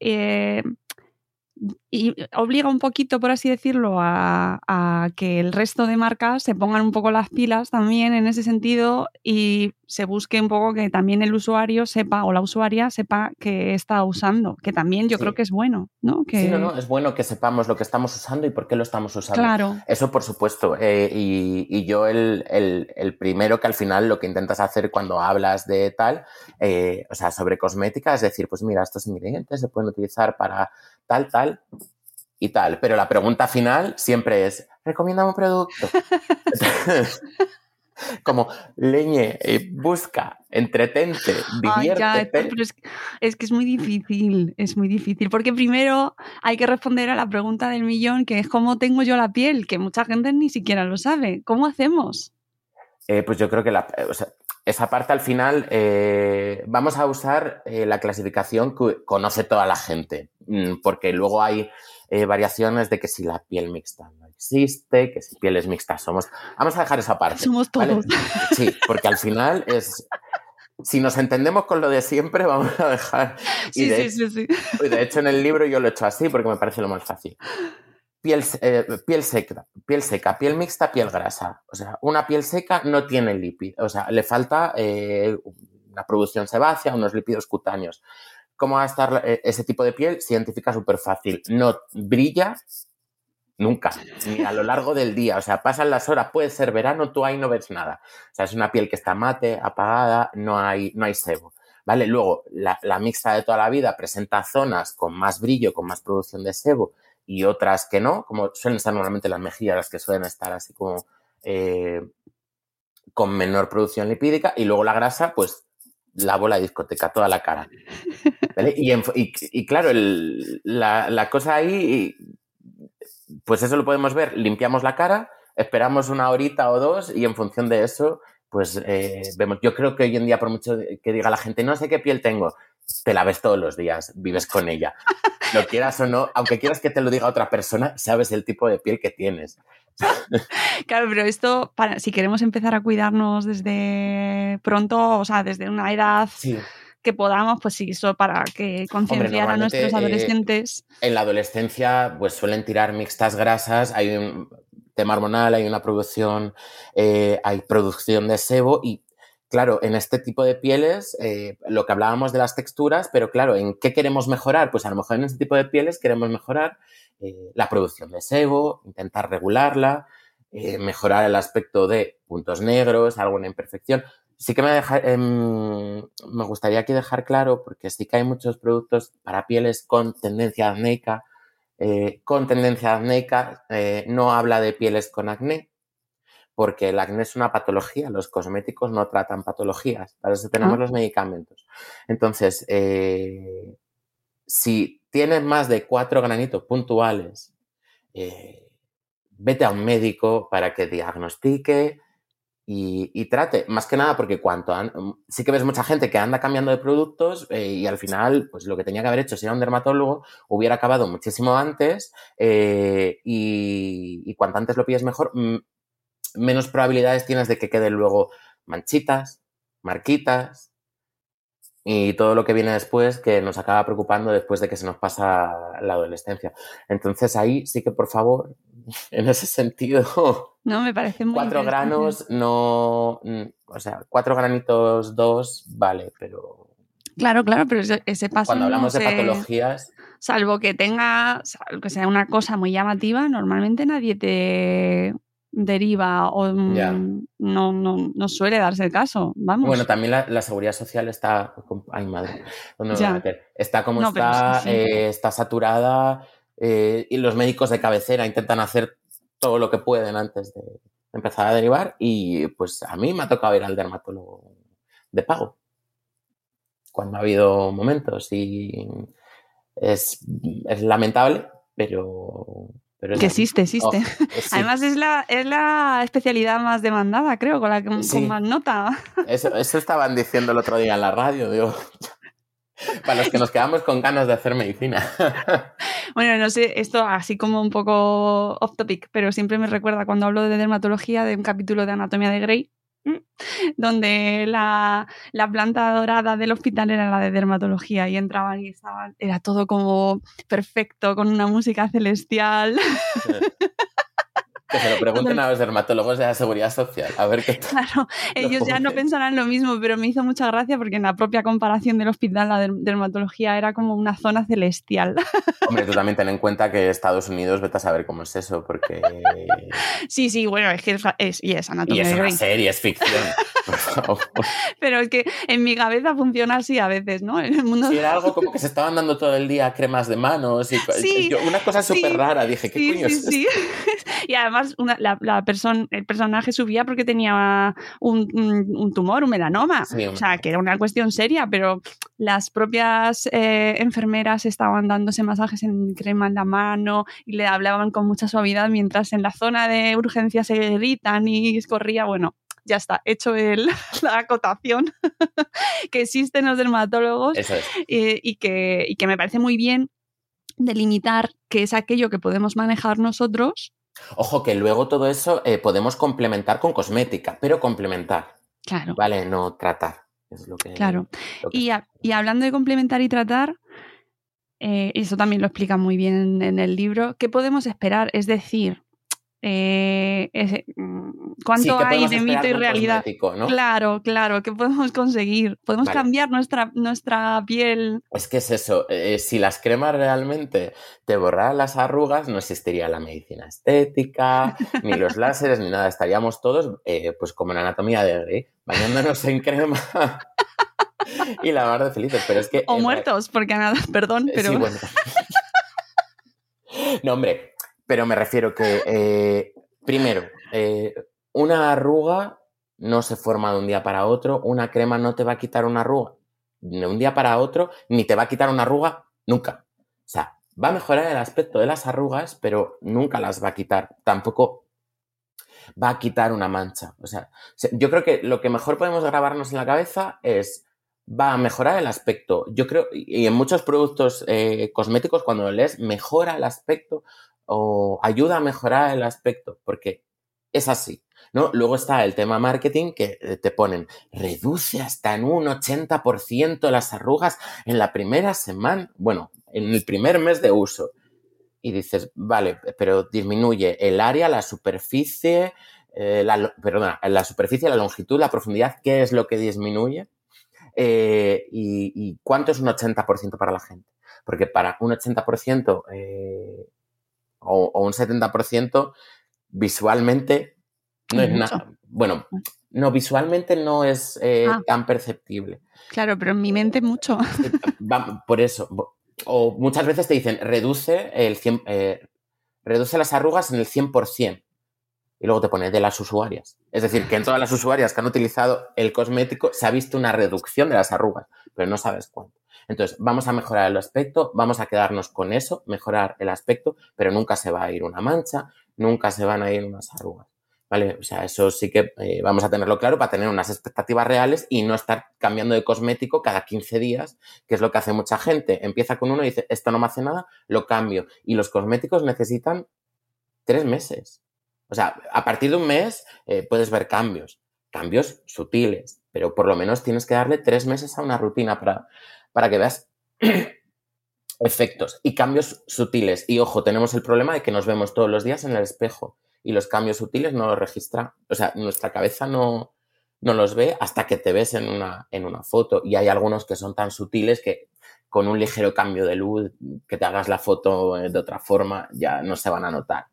y obliga un poquito, por así decirlo, a, que el resto de marcas se pongan un poco las pilas también en ese sentido y se busque un poco que también el usuario sepa o la usuaria sepa que está usando, que también yo creo que es bueno, ¿no? Que... Sí, no, no, es bueno que sepamos lo que estamos usando y por qué lo estamos usando. Claro. Eso por supuesto. Eh, y, yo el, el, primero que al final lo que intentas hacer cuando hablas de tal, eh, o sea, sobre cosmética, es decir, pues mira, estos ingredientes se pueden utilizar para tal, tal y tal. Pero la pregunta final siempre es, recomienda un producto. Como leñe, eh, busca, entretente, diviértete. es, que es muy difícil, es muy difícil, porque primero hay que responder a la pregunta del millón, que es cómo tengo yo la piel, que mucha gente ni siquiera lo sabe. ¿Cómo hacemos? Eh, pues yo creo que la, esa parte al final eh, vamos a usar eh, la clasificación que conoce toda la gente, mm, porque luego hay eh, variaciones de que si la piel mixta no existe, que si pieles mixtas somos. Vamos a dejar esa parte. Somos todos. Sí, porque al final es. Si nos entendemos con lo de siempre, vamos a dejar. sí, sí, sí, sí. De hecho, en el libro yo lo he hecho así porque me parece lo más fácil piel, eh, piel seca, piel seca, piel mixta, piel grasa. O sea, una piel seca no tiene lípidos, o sea, le falta eh, una producción sebácea, unos lípidos cutáneos. ¿Cómo va a estar eh, ese tipo de piel? Se identifica súper fácil. No brilla nunca, ni a lo largo del día. O sea, pasan las horas, puede ser verano, tú ahí no ves nada. O sea, es una piel que está mate, apagada, no hay, no hay sebo. ¿Vale? Luego, la, mixta de toda la vida presenta zonas con más brillo, con más producción de sebo y otras que no, como suelen estar normalmente las mejillas, las que suelen estar así como eh, con menor producción lipídica, y luego la grasa, pues la bola de discoteca, toda la cara. Y, claro, la, cosa ahí, pues eso lo podemos ver, limpiamos la cara, esperamos una horita o dos y en función de eso, pues eh, vemos, yo creo que hoy en día, por mucho que diga la gente, no sé qué piel tengo, te la ves todos los días, vives con ella. Lo quieras o no, aunque quieras que te lo diga otra persona, sabes el tipo de piel que tienes. Claro, pero esto, para, si queremos empezar a cuidarnos desde pronto, o sea, desde una edad que podamos, pues sí, eso para que concienciar a nuestros eh, adolescentes. en la adolescencia, pues suelen tirar mixtas grasas, hay un tema hormonal, hay una producción, eh, hay producción de sebo y Claro, en este tipo de pieles, eh, lo que hablábamos de las texturas, pero claro, ¿en qué queremos mejorar? Pues a lo mejor en este tipo de pieles queremos mejorar eh, la producción de sebo, intentar regularla, eh, mejorar el aspecto de puntos negros, alguna imperfección. Sí que me, em, me gustaría aquí dejar claro, porque sí que hay muchos productos para pieles con tendencia acnéica. con tendencia acnéica no habla de pieles con acné, porque el acné es una patología, los cosméticos no tratan patologías, para eso tenemos ah. los medicamentos. Entonces, eh, si tienes más de cuatro granitos puntuales, eh, vete a un médico para que diagnostique y, trate, más que nada porque cuanto sí que ves mucha gente que anda cambiando de productos eh, y al final, pues lo que tenía que haber hecho si era un dermatólogo hubiera acabado muchísimo antes y, y, cuanto antes lo pides mejor, menos probabilidades tienes de que queden luego manchitas, marquitas y todo lo que viene después que nos acaba preocupando después de que se nos pasa la adolescencia. Entonces ahí sí que por favor, en ese sentido... No, me parece muy Cuatro granos, no... Mm, o sea, cuatro granitos, dos, vale, pero... Claro, claro, pero ese, paso... Cuando hablamos de patologías salvo que tenga, que sea una cosa muy llamativa, normalmente nadie te deriva o mm, no, no, no, suele darse el caso. Vamos. Bueno, también la, seguridad social está. Ay, madre. Está como está, eh, está saturada eh, y los médicos de cabecera intentan hacer todo lo que pueden antes de empezar a derivar y pues a mí me ha tocado ir al dermatólogo de pago cuando ha habido momentos y es, es lamentable, pero que existe, existe. Oh, Además es la, es la especialidad más demandada, creo, con la que con más nota. Eso, eso, estaban diciendo el otro día en la radio, digo. Para los que nos quedamos con ganas de hacer medicina. Bueno, no sé, esto así como un poco off topic, pero siempre me recuerda cuando hablo de dermatología de un capítulo de Anatomía de Grey, donde la, planta dorada del hospital era la de dermatología y entraban y estaban, era todo como perfecto, con una música celestial. Que se lo pregunten a los dermatólogos de la seguridad social, a ver qué tal. Claro, ellos ya no pensarán lo mismo, pero me hizo mucha gracia porque en la propia comparación del hospital, la dermatología era como una zona celestial. Hombre, tú también ten en cuenta que Estados Unidos, vete a saber cómo es eso, porque... Sí, sí, bueno, es que es, y es anatomía. Y es una serie, es ficción. Pero es que en mi cabeza funciona así a veces, ¿no? En el mundo... Sí, era algo como que se estaban dando todo el día cremas de manos y sí, una cosa súper rara. Dije, ¿qué coño es esto? Y además la, la el personaje subía porque tenía un, un, tumor, un melanoma. o sea, que era una cuestión seria, pero las propias eh, enfermeras estaban dándose masajes en crema en la mano y le hablaban con mucha suavidad mientras en la zona de urgencia se gritan y escorría, bueno, ya está, hecho el, la acotación que existen los dermatólogos eh, y, que, y que me parece muy bien delimitar qué es aquello que podemos manejar nosotros. Ojo, que luego todo eso eh, podemos complementar con cosmética, pero complementar. Claro. Vale, no tratar. Es lo que, claro. y, y, hablando de complementar y tratar, eh, eso también lo explica muy bien en el libro, ¿qué podemos esperar? Es decir, eh, mm, cuánto hay de mito y realidad. Claro, claro, ¿qué podemos conseguir? ¿Podemos cambiar nuestra, nuestra piel? Es que es eso, eh, si las cremas realmente te borraran las arrugas, no existiría la medicina estética, ni los láseres, ni nada, estaríamos todos eh, pues como en anatomía de Grey, bañándonos en crema. y la mar de felices, pero es que... O muertos, porque nada, perdón, pero... no, hombre, pero me refiero que, eh, primero, eh, una arruga no se forma de un día para otro, una crema no te va a quitar una arruga de un día para otro, ni te va a quitar una arruga nunca. O sea, va a mejorar el aspecto de las arrugas, pero nunca las va a quitar. Tampoco va a quitar una mancha. O sea, yo creo que lo que mejor podemos grabarnos en la cabeza es va a mejorar el aspecto. Yo creo, y en muchos productos eh, cosméticos, cuando lo lees, mejora el aspecto o ayuda a mejorar el aspecto, porque es así. ¿no? Luego está el tema marketing que eh, te ponen, reduce hasta en un 80% las arrugas en la primera semana, bueno, en el primer mes de uso. Y dices, vale, pero disminuye el área, la superficie, eh, la, perdona, la superficie, la longitud, la profundidad, ¿qué es lo que disminuye? Eh, y, cuánto es un 80% para la gente. Porque para un 80% o, un 70% visualmente no es nada. Bueno, no, visualmente no es eh, ah. tan perceptible. Claro, pero en mi mente mucho. por eso. O muchas veces te dicen, reduce, el eh, reduce las arrugas en el 100%. Y luego te pone de las usuarias. Es decir, que en todas las usuarias que han utilizado el cosmético se ha visto una reducción de las arrugas, pero no sabes cuánto. Entonces, vamos a mejorar el aspecto, vamos a quedarnos con eso, mejorar el aspecto, pero nunca se va a ir una mancha, nunca se van a ir unas arrugas. ¿Vale? O sea, eso sí que eh, vamos a tenerlo claro para tener unas expectativas reales y no estar cambiando de cosmético cada 15 días, que es lo que hace mucha gente. Empieza con uno y dice, esto no me hace nada, lo cambio. Y los cosméticos necesitan tres meses. O sea, a partir de un mes eh, puedes ver cambios, cambios sutiles, pero por lo menos tienes que darle tres meses a una rutina para, para que veas efectos y cambios sutiles. Y ojo, tenemos el problema de que nos vemos todos los días en el espejo y los cambios sutiles no los registra, o sea, nuestra cabeza no, no los ve hasta que te ves en una, en una foto. Y hay algunos que son tan sutiles que con un ligero cambio de luz, que te hagas la foto de otra forma, ya no se van a notar.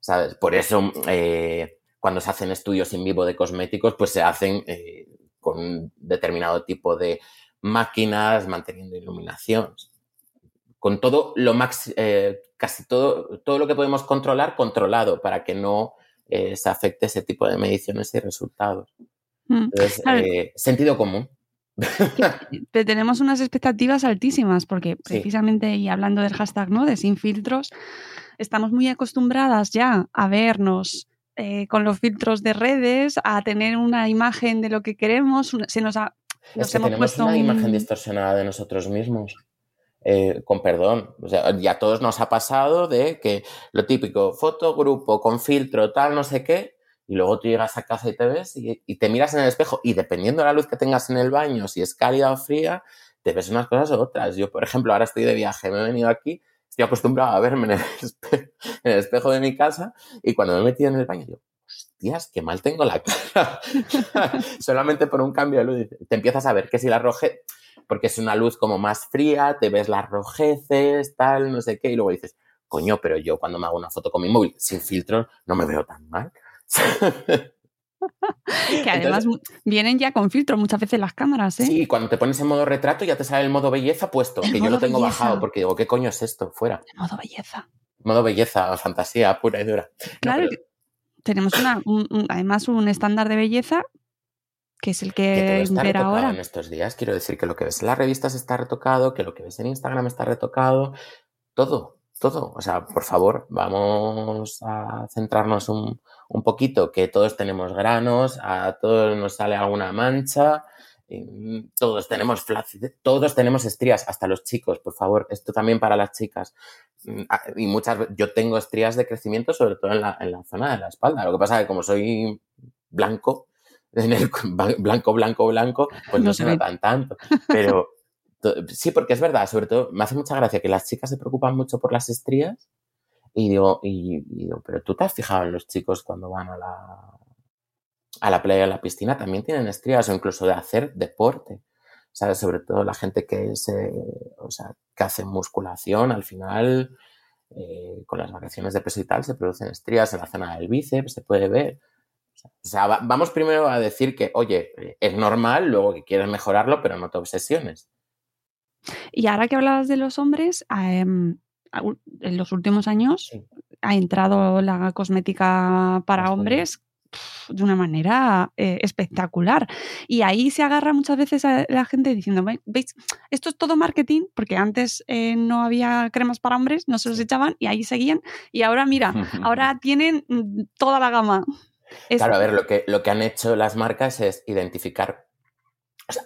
¿sabes? Por eso, eh, cuando se hacen estudios in vivo de cosméticos, pues se hacen eh, con un determinado tipo de máquinas, manteniendo iluminación. Con todo lo más, eh, casi todo, todo lo que podemos controlar, controlado, para que no se afecte ese tipo de mediciones y resultados. Mm, Entonces, sentido común. tenemos unas expectativas altísimas porque precisamente, y hablando del hashtag, ¿no? De sin filtros, estamos muy acostumbradas ya a vernos eh, con los filtros de redes, a tener una imagen de lo que queremos, se nos ha... es que tenemos una imagen distorsionada de nosotros mismos. Eh, con perdón, o sea, ya a todos nos ha pasado de que lo típico, foto, grupo, con filtro, tal, no sé qué, y luego tú llegas a casa y te ves y, te miras en el espejo y dependiendo de la luz que tengas en el baño, si es cálida o fría, te ves unas cosas u otras. Yo, por ejemplo, ahora estoy de viaje, me he venido aquí, estoy acostumbrado a verme en el, espejo, de mi casa y cuando me he metido en el baño, digo, hostias, qué mal tengo la cara. Solamente por un cambio de luz. Te empiezas a ver que si la roje, porque es una luz como más fría, te ves las rojeces, tal, no sé qué, y luego dices, coño, pero yo cuando me hago una foto con mi móvil sin filtro no me veo tan mal. que además vienen ya con filtro muchas veces las cámaras, ¿eh? Sí, cuando te pones en modo retrato ya te sale el modo belleza puesto, que yo lo tengo bajado porque digo, ¿qué coño es esto? Fuera. modo belleza. Modo belleza, fantasía pura y dura. Claro, tenemos una, además un estándar de belleza que es el que, que ahora. En estos días, quiero decir que lo que ves en las revistas está retocado, que lo que ves en Instagram está retocado, todo, todo. O sea, por favor, vamos a centrarnos un, un poquito, que todos tenemos granos, a todos nos sale alguna mancha, todos tenemos flacidez, todos tenemos estrías, hasta los chicos, por favor, esto también para las chicas. Mm, ah, y muchas yo tengo estrías de crecimiento, sobre todo en la, en la zona de la espalda. Lo que pasa es que como soy blanco, en el, blanco, blanco, blanco, pues no, se notan tanto. Pero sí, porque es verdad, sobre todo, me hace mucha gracia que las chicas se preocupan mucho por las estrías y digo, y, digo, pero tú te has fijado en los chicos cuando van a la, a la playa, a la piscina, también tienen estrías o incluso de hacer deporte. ¿Sabes? Sobre todo la gente que, se, o sea, que hace musculación, al final, eh, con las vacaciones de peso y tal, se producen estrías en la zona del bíceps, se puede ver. O sea, vamos primero a decir que, oye, es normal, luego que quieres mejorarlo, pero no te obsesiones. Y ahora que hablabas de los hombres, em, en los últimos años ha entrado la cosmética para hombres de una manera eh, espectacular. Y ahí se agarra muchas veces a la gente diciendo, ¿veis? Esto es todo marketing, porque antes eh, no había cremas para hombres, no se los echaban y ahí seguían. Y ahora, mira, ahora tienen mm, toda la gama. Claro, a ver, lo que, lo que han hecho las marcas es identificar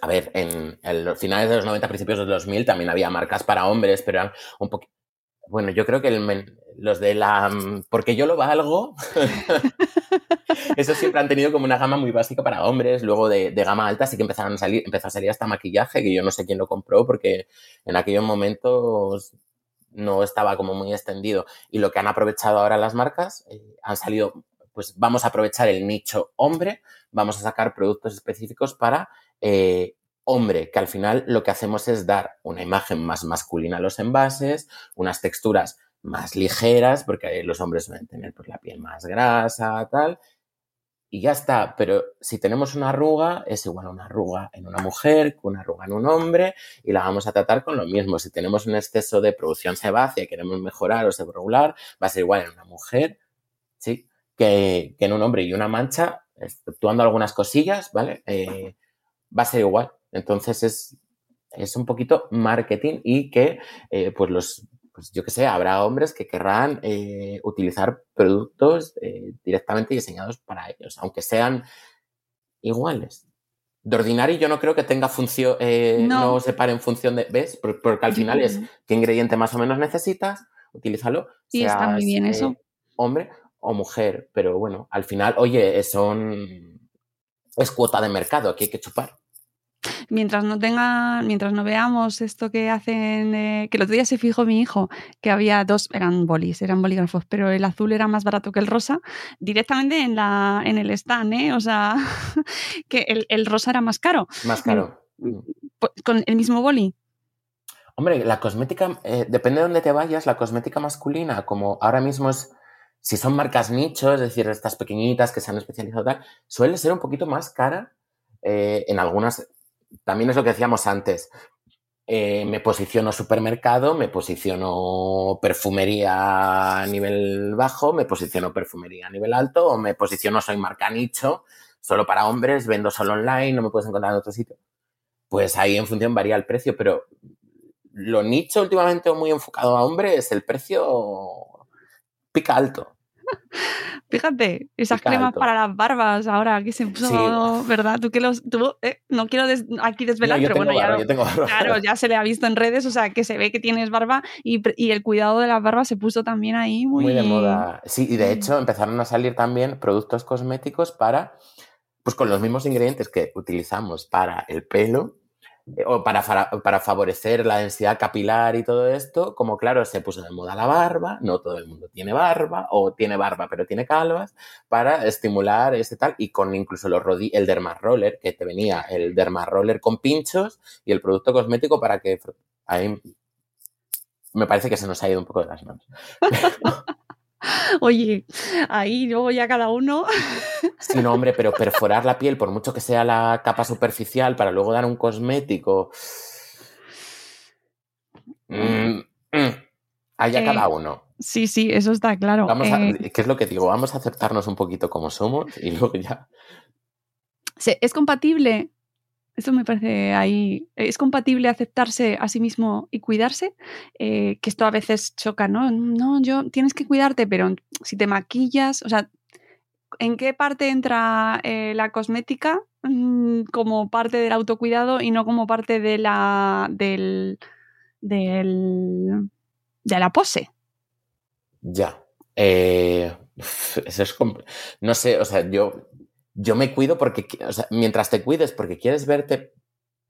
a ver, en, en, los finales de los 90, principios de los 2000 también había marcas para hombres, pero eran un poquito bueno, yo creo que los de la... Mm, porque yo lo valgo, esos siempre han tenido como una gama muy básica para hombres, luego de, gama alta sí que empezaron a salir, empezó a salir hasta maquillaje, que yo no sé quién lo compró porque en aquellos momentos no estaba como muy extendido. Y lo que han aprovechado ahora las marcas, eh, han salido, pues vamos a aprovechar el nicho hombre, vamos a sacar productos específicos para eh, hombre, que al final lo que hacemos es dar una imagen más masculina a los envases, unas texturas más ligeras, porque los hombres suelen tener pues, la piel más grasa, tal, y ya está. Pero si tenemos una arruga, es igual una arruga en una mujer que una arruga en un hombre, y la vamos a tratar con lo mismo. Si tenemos un exceso de producción sebácea y queremos mejorar o sebrogular, va a ser igual en una mujer, ¿sí? Que, en un hombre y una mancha, exceptuando algunas cosillas, ¿vale? Eh, va a ser igual. Entonces es, es un poquito marketing y que, eh, pues los, pues yo que sé, habrá hombres que querrán eh, utilizar productos eh, directamente diseñados para ellos, aunque sean iguales. De ordinario yo no creo que tenga función, no. no separe en función de, ¿ves? Porque, al final es qué ingrediente más o menos necesitas, utilízalo. Y está muy bien eso. Hombre o mujer, pero bueno, al final, oye, son, es cuota de mercado, aquí hay que chupar mientras no tenga, mientras no veamos esto que hacen, eh, que el otro día se fijó mi hijo, que había dos, eran bolis, eran bolígrafos, pero el azul era más barato que el rosa, directamente en, la, en el stand, ¿eh? o sea, que el, rosa era más caro. Más caro. Pues, con el mismo boli. Hombre, la cosmética, eh, depende de dónde te vayas, la cosmética masculina, como ahora mismo es si son marcas nicho, es decir, estas pequeñitas que se han especializado tal, suele ser un poquito más cara eh, en algunas. También es lo que decíamos antes. Eh, me posiciono supermercado, me posiciono perfumería a nivel bajo, me posiciono perfumería a nivel alto, o me posiciono soy marca nicho, solo para hombres, vendo solo online, no me puedes encontrar en otro sitio. Pues ahí en función varía el precio, pero lo nicho últimamente muy enfocado a hombres, el precio pica alto. Fíjate, esas cremas para las barbas ahora que se puso, ¿verdad? Tú que los. Tú, eh, no quiero aquí desvelar, pero bueno, ya. Claro, ya se le ha visto en redes, o sea, que se ve que tienes barba y, y el cuidado de las barbas se puso también ahí muy. Muy de moda. Sí, y de hecho empezaron a salir también productos cosméticos para. Pues con los mismos ingredientes que utilizamos para el pelo, o para, para, favorecer la densidad capilar y todo esto, como claro, se puso de moda la barba, no todo el mundo tiene barba, o tiene barba pero tiene calvas, para estimular ese tal, y con incluso los el derma roller, que te venía el derma roller con pinchos y el producto cosmético para que... Ahí me parece que se nos ha ido un poco de las manos. Oye, ahí luego ya cada uno. Sí, no, hombre, pero perforar la piel, por mucho que sea la capa superficial, para luego dar un cosmético. Mm, mm, allá cada eh, uno. Sí, sí, eso está claro. Vamos eh, ¿Qué es lo que digo? Vamos a aceptarnos un poquito como somos y luego ya. ¿Es compatible eso me parece ahí. ¿Es compatible aceptarse a sí mismo y cuidarse? Eh, que esto a veces choca, ¿no? No, yo tienes que cuidarte, pero si te maquillas, o sea, ¿en qué parte entra eh, la cosmética mm, como parte del autocuidado y no como parte de la del, del de la pose? Ya. Eh, eso es no sé, o sea, yo yo me cuido porque, o sea, mientras te cuides porque quieres verte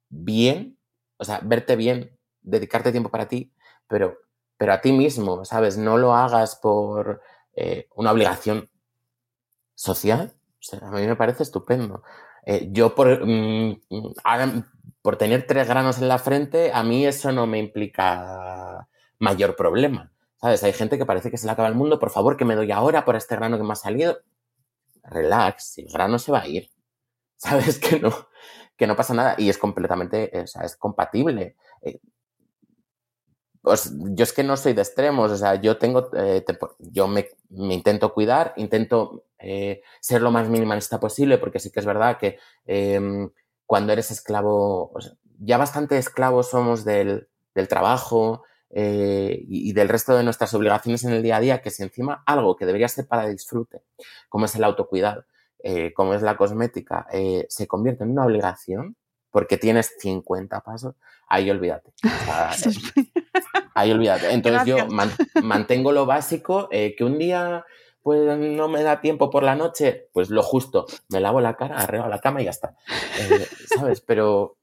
bien, o sea, verte bien, dedicarte tiempo para ti, pero, pero a ti mismo, ¿sabes? No lo hagas por eh, una obligación social. O sea, a mí me parece estupendo. Eh, yo por, mm, por tener tres granos en la frente, a mí eso no me implica mayor problema. ¿Sabes? Hay gente que parece que se le acaba el mundo, por favor, que me doy ahora por este grano que me ha salido relax, el grano se va a ir. Sabes que no, que no pasa nada y es completamente, o sea, es compatible. Eh, pues yo es que no soy de extremos, o sea, yo tengo, eh, yo me, intento cuidar, intento eh, ser lo más minimalista posible, porque sí que es verdad que em, cuando eres esclavo, ya bastante esclavos somos del, del trabajo, eh, y, del resto de nuestras obligaciones en el día a día, que si encima algo que debería ser para disfrute, como es el autocuidado, eh, como es la cosmética, eh, se convierte en una obligación porque tienes 50 pasos, ahí olvídate. ahí olvídate. Entonces yo mantengo lo básico, que un día pues no me da tiempo por la noche, pues lo justo, me lavo la cara, arreo la cama y ya está. ¿Sabes? Pero,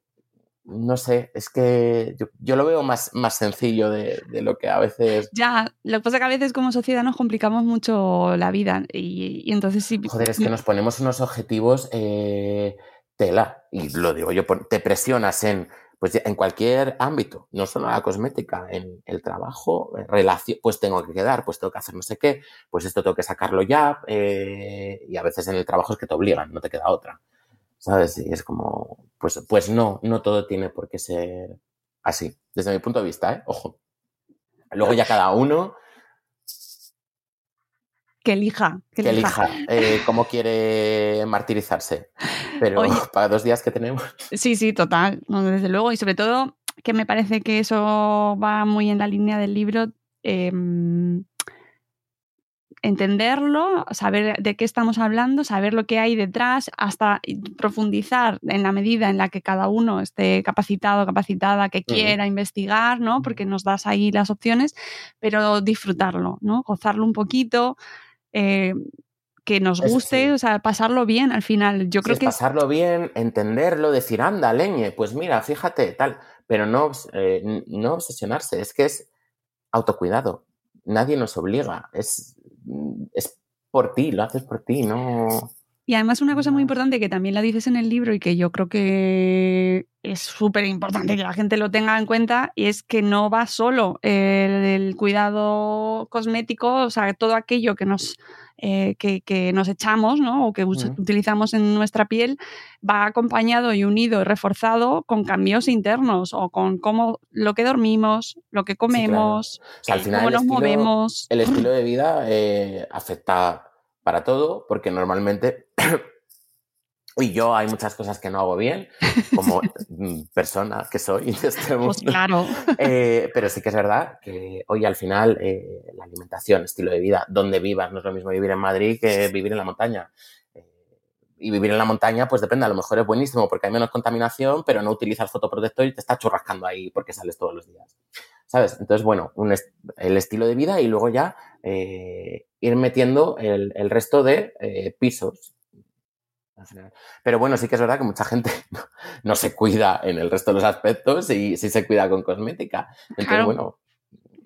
no sé, es que yo, lo veo más, más sencillo de, lo que a veces... Ya, lo que pasa es que a veces como sociedad nos complicamos mucho la vida y, entonces sí... Joder, es que nos ponemos unos objetivos eh, tela y lo digo yo, te presionas en, pues en cualquier ámbito, no solo la cosmética, en el trabajo, relación, pues tengo que quedar, pues tengo que hacer no sé qué, pues esto tengo que sacarlo ya eh, y a veces en el trabajo es que te obligan, no te queda otra. ¿Sabes? Y es como, pues, pues no, no todo tiene por qué ser así, desde mi punto de vista, ¿eh? Ojo. Luego ya cada uno... Que elija. Que, elija, eh, cómo quiere martirizarse. Pero para dos días que tenemos. Sí, sí, total, desde luego. Y sobre todo que me parece que eso va muy en la línea del libro. Em, entenderlo, saber de qué estamos hablando, saber lo que hay detrás, hasta profundizar en la medida en la que cada uno esté capacitado, capacitada, que quiera investigar, ¿no? Porque nos das ahí las opciones, pero disfrutarlo, ¿no? Gozarlo un poquito. Eh, que nos guste, o sea, pasarlo bien al final. Yo creo que. Pasarlo bien, entenderlo, decir, anda, leñe, pues mira, fíjate, tal. Pero no, eh, no obsesionarse, es que es autocuidado. Nadie nos obliga. Es es por ti, lo haces por ti, no... Y además una cosa muy importante que también la dices en el libro y que yo creo que es súper importante que la gente lo tenga en cuenta y es que no va solo el, cuidado cosmético, o sea, todo aquello que nos, eh, que, nos echamos ¿no? o que utilizamos en nuestra piel va acompañado y unido y reforzado con cambios internos o con cómo lo que dormimos, lo que comemos, cómo nos movemos. El estilo de vida eh, afecta para todo porque normalmente y yo hay muchas cosas que no hago bien, como mm, persona que soy de este pues claro. Eh, pero sí que es verdad que hoy al final eh, la alimentación, estilo de vida, donde vivas, no es lo mismo vivir en Madrid que vivir en la montaña. Eh, y vivir en la montaña, pues depende, a lo mejor es buenísimo porque hay menos contaminación, pero no utilizas fotoprotector y te está churrascando ahí porque sales todos los días. ¿Sabes? Entonces, bueno, el estilo de vida y luego ya ir metiendo el, el resto de pisos pero bueno, sí que es verdad que mucha gente no, se cuida en el resto de los aspectos y sí se cuida con cosmética. Entonces, claro. bueno.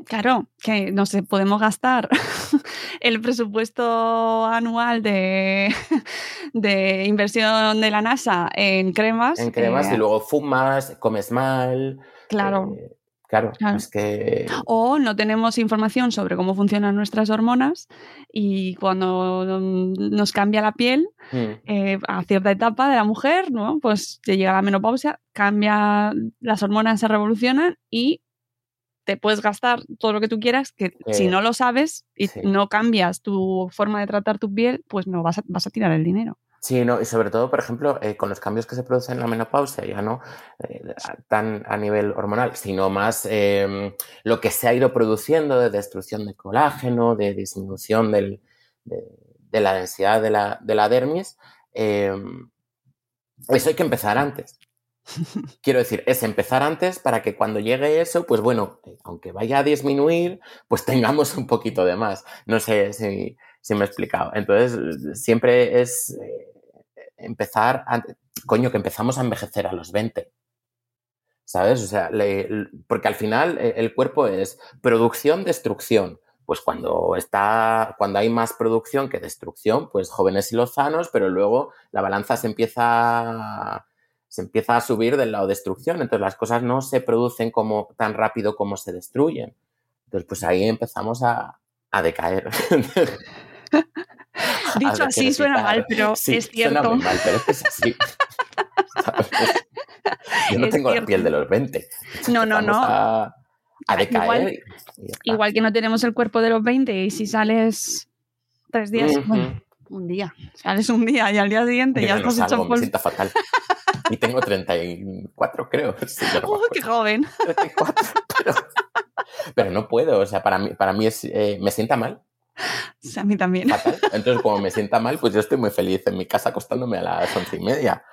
Claro, que no sé, podemos gastar el presupuesto anual de, de inversión de la NASA en cremas. En cremas y luego fumas, comes mal. Claro. Eh, Claro, es que... O no tenemos información sobre cómo funcionan nuestras hormonas y cuando nos cambia la piel mm. eh, a cierta etapa de la mujer, ¿no? pues te llega la menopausia, cambia, las hormonas se revolucionan y te puedes gastar todo lo que tú quieras, que si no lo sabes y no cambias tu forma de tratar tu piel, pues no vas vas a tirar el dinero. Sí, no, y sobre todo, por ejemplo, eh, con los cambios que se producen en la menopausia, ya no eh, tan a nivel hormonal, sino más em, lo que se ha ido produciendo de destrucción de colágeno, de disminución del, de, la densidad de la, de la dermis, em, eso hay que empezar antes. Quiero decir, es empezar antes para que cuando llegue eso, pues bueno, eh, aunque vaya a disminuir, pues tengamos un poquito de más. No sé si, si me he explicado. Entonces, siempre es empezar, coño, que empezamos a envejecer a los 20. ¿Sabes? O sea, porque al final eh, el cuerpo es producción, destrucción. Pues cuando está, cuando hay más producción que destrucción, pues jóvenes y lozanos, pero luego la balanza se empieza, se empieza a subir del lado de destrucción. Entonces las cosas no se producen como tan rápido como se destruyen. Entonces, pues ahí empezamos a, a decaer. Dicho así suena mal, pero es cierto. Suena muy mal, pero es así. Yo no tengo la piel de los 20. No, no, no. A, decaer. Igual, que no tenemos el cuerpo de los 20 y si sales tres días, un día. Sales un día y al día siguiente ya estás hecho Me sienta fatal. Y tengo 34, creo. ¡Oh, qué joven! 34, pero, pero, no puedo. O sea, para mí, para mí es, eh, me sienta mal a mí también. Entonces, como me sienta mal, pues yo estoy muy feliz en mi casa acostándome a las once y media.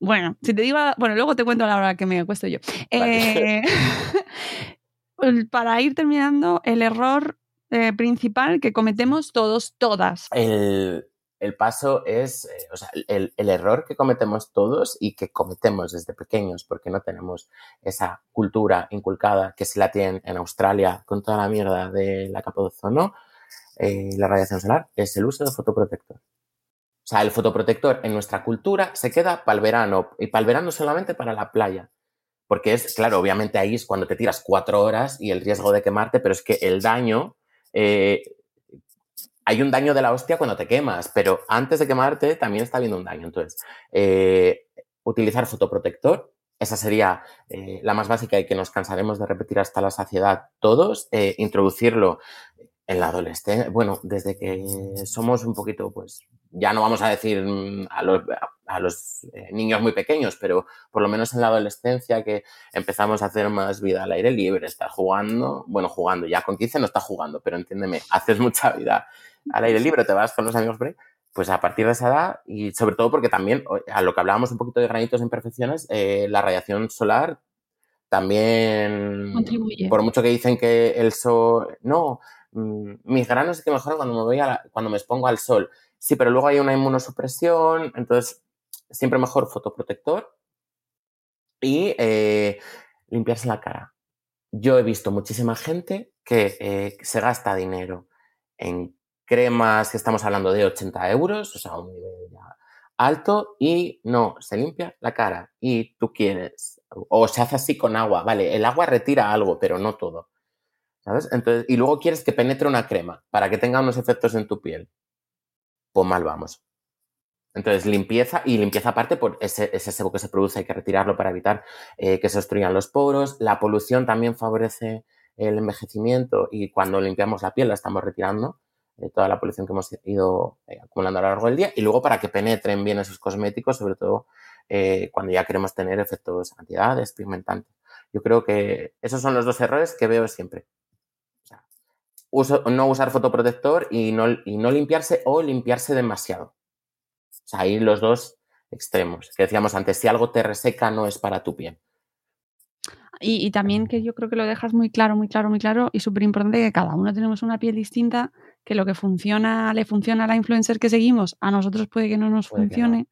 Bueno, si te digo, bueno, luego te cuento la hora que me acuesto yo. Eh, para ir terminando, el error eh, principal que cometemos todos, todas. El, paso es, eh, o sea, el, el, error que cometemos todos y que cometemos desde pequeños porque no tenemos esa cultura inculcada que se la tienen en Australia con toda la mierda de la capa de ozono eh, la radiación solar es el uso de fotoprotector. O sea, el fotoprotector en nuestra cultura se queda para el verano y para el verano solamente para la playa. Porque es, claro, obviamente ahí es cuando te tiras cuatro horas y el riesgo de quemarte, pero es que el daño, eh, hay un daño de la hostia cuando te quemas, pero antes de quemarte también está habiendo un daño. Entonces, eh, utilizar fotoprotector, esa sería la más básica y que nos cansaremos de repetir hasta la saciedad todos, introducirlo en la adolescencia, bueno, desde que somos un poquito, pues, ya no vamos a decir mm, a los, a los eh, niños muy pequeños, pero por lo menos en la adolescencia que empezamos a hacer más vida al aire libre, estar jugando, bueno, jugando, ya con 15 no está jugando, pero entiéndeme, haces mucha vida al aire libre, te vas con los amigos por pues a partir de esa edad y sobre todo porque también, a lo que hablábamos un poquito de granitos e imperfecciones, eh, la radiación solar también, Contribuye. por mucho que dicen que el sol, no, mis granos es que mejoran cuando me, voy a cuando me expongo al sol. Sí, pero luego hay una inmunosupresión, entonces siempre mejor fotoprotector y eh, limpiarse la cara. Yo he visto muchísima gente que eh, se gasta dinero en cremas que estamos hablando de 80 euros, o sea, un nivel ya alto y no, se limpia la cara y tú quieres, o se hace así con agua, vale, el agua retira algo, pero no todo. ¿Sabes? Entonces, y luego quieres que penetre una crema para que tenga unos efectos en tu piel. Pues mal vamos. Entonces, limpieza y limpieza aparte por ese, ese sebo que se produce, hay que retirarlo para evitar eh, que se obstruyan los poros. La polución también favorece el envejecimiento y cuando limpiamos la piel la estamos retirando toda la polución que hemos ido eh, acumulando a lo largo del día y luego para que penetren bien esos cosméticos, sobre todo eh, cuando ya queremos tener efectos antiedades, pigmentantes. Yo creo que esos son los dos errores que veo siempre. No usar fotoprotector y no, y no limpiarse o limpiarse demasiado. O sea, ahí los dos extremos. Que decíamos antes, si algo te reseca no es para tu piel. Y, y, también que yo creo que lo dejas muy claro, muy claro, muy claro y súper importante que cada uno tenemos una piel distinta que lo que funciona, le funciona a la influencer que seguimos, a nosotros puede que no nos funcione,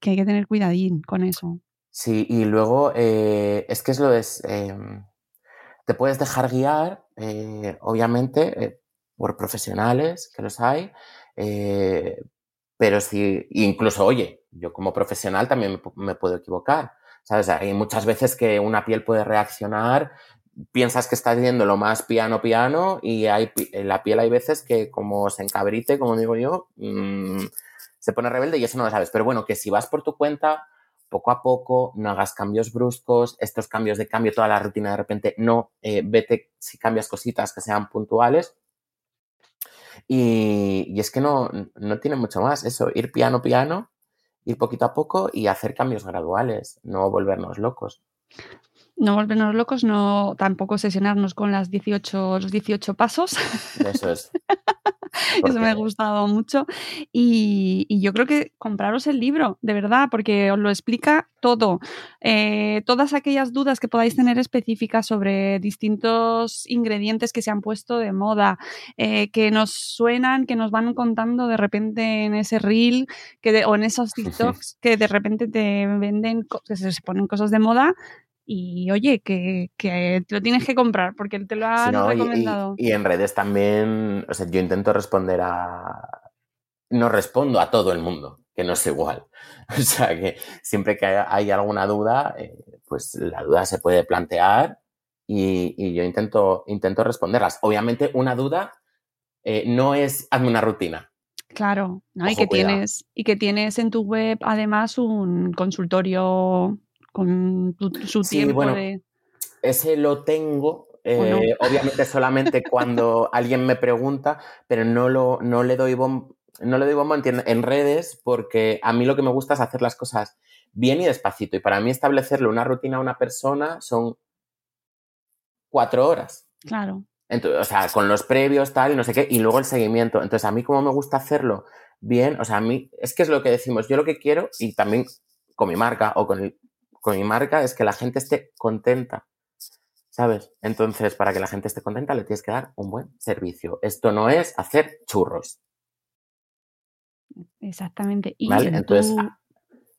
que, hay que tener cuidadín con eso. Sí, y luego eh, es que es lo es, em, te puedes dejar guiar, eh, obviamente, eh, por profesionales, que los hay, pero si, incluso, oye, yo como profesional también me, puedo equivocar. ¿Sabes? Hay muchas veces que una piel puede reaccionar piensas que estás viendo lo más piano piano y hay, la piel hay veces que como se encabrite, como digo yo, mm, se pone rebelde y eso no lo sabes. Pero bueno, que si vas por tu cuenta, poco a poco, no hagas cambios bruscos, estos cambios de cambio, toda la rutina de repente, no, eh, vete si cambias cositas que sean puntuales. Y, y es que no, no tiene mucho más eso, ir piano piano, ir poquito a poco y hacer cambios graduales, no volvernos locos no volvernos locos, no tampoco obsesionarnos con las 18, los 18 pasos. Eso es. Eso me ha gustado mucho. Y, yo creo que compraros el libro, de verdad, porque os lo explica todo. Eh, todas aquellas dudas que podáis tener específicas sobre distintos ingredientes que se han puesto de moda, eh, que nos suenan, que nos van contando de repente en ese reel que o en esos TikToks que de repente te venden, que se ponen cosas de moda y oye, que, que, lo tienes que comprar porque te lo han recomendado. Y, en redes también, o sea, yo intento responder a... No respondo a todo el mundo, que no es igual. O sea, que siempre que hay alguna duda, eh, pues la duda se puede plantear y, y, yo intento, intento responderlas. Obviamente, una duda eh, no es hazme una rutina. Claro, ¿no? y, que tienes, y que tienes en tu web además un consultorio con su tiempo de... Ese lo tengo, eh, obviamente solamente cuando alguien me pregunta, pero no, lo, no le doy bombo, no le doy bombo en, redes porque a mí lo que me gusta es hacer las cosas bien y despacito. Y para mí establecerle una rutina a una persona son cuatro horas. Claro. Entonces, o sea, con los previos, tal, y no sé qué, y luego el seguimiento. Entonces, a mí como me gusta hacerlo bien, o sea, a mí, es que es lo que decimos, yo lo que quiero, y también con mi marca o con el con mi marca es que la gente esté contenta. ¿Sabes? Entonces, para que la gente esté contenta, le tienes que dar un buen servicio. Esto no es hacer churros. Exactamente. Y en, Entonces, tu, ah.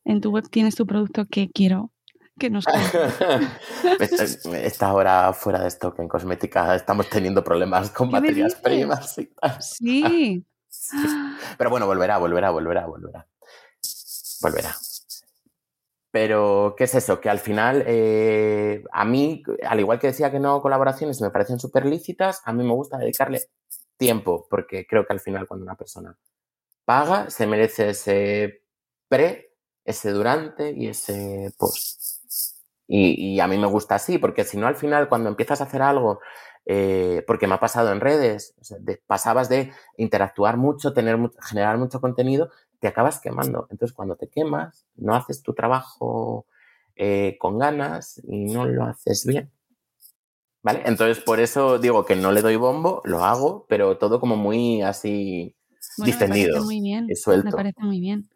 en tu web tienes tu producto que quiero que nos Está ahora fuera de stock en cosmética. Estamos teniendo problemas con materias primas y tal. Sí. Pero bueno, volverá, volverá, volverá, volverá. Volverá. Pero, ¿qué es eso? Que al final, eh, a mí, al igual que decía que no colaboraciones me parecen súper lícitas, a mí me gusta dedicarle tiempo, porque creo que al final cuando una persona paga, se merece ese pre, ese durante y ese post. Y, a mí me gusta así, porque si no, al final, cuando empiezas a hacer algo, eh, porque me ha pasado en redes, pasabas de interactuar mucho, tener, generar mucho contenido, te acabas quemando. Entonces, cuando te quemas, no haces tu trabajo eh, con ganas y no lo haces bien. ¿Vale? Entonces, por eso digo que no le doy bombo, lo hago, pero todo como muy así distendido. Me parece muy bien. Me parece muy bien.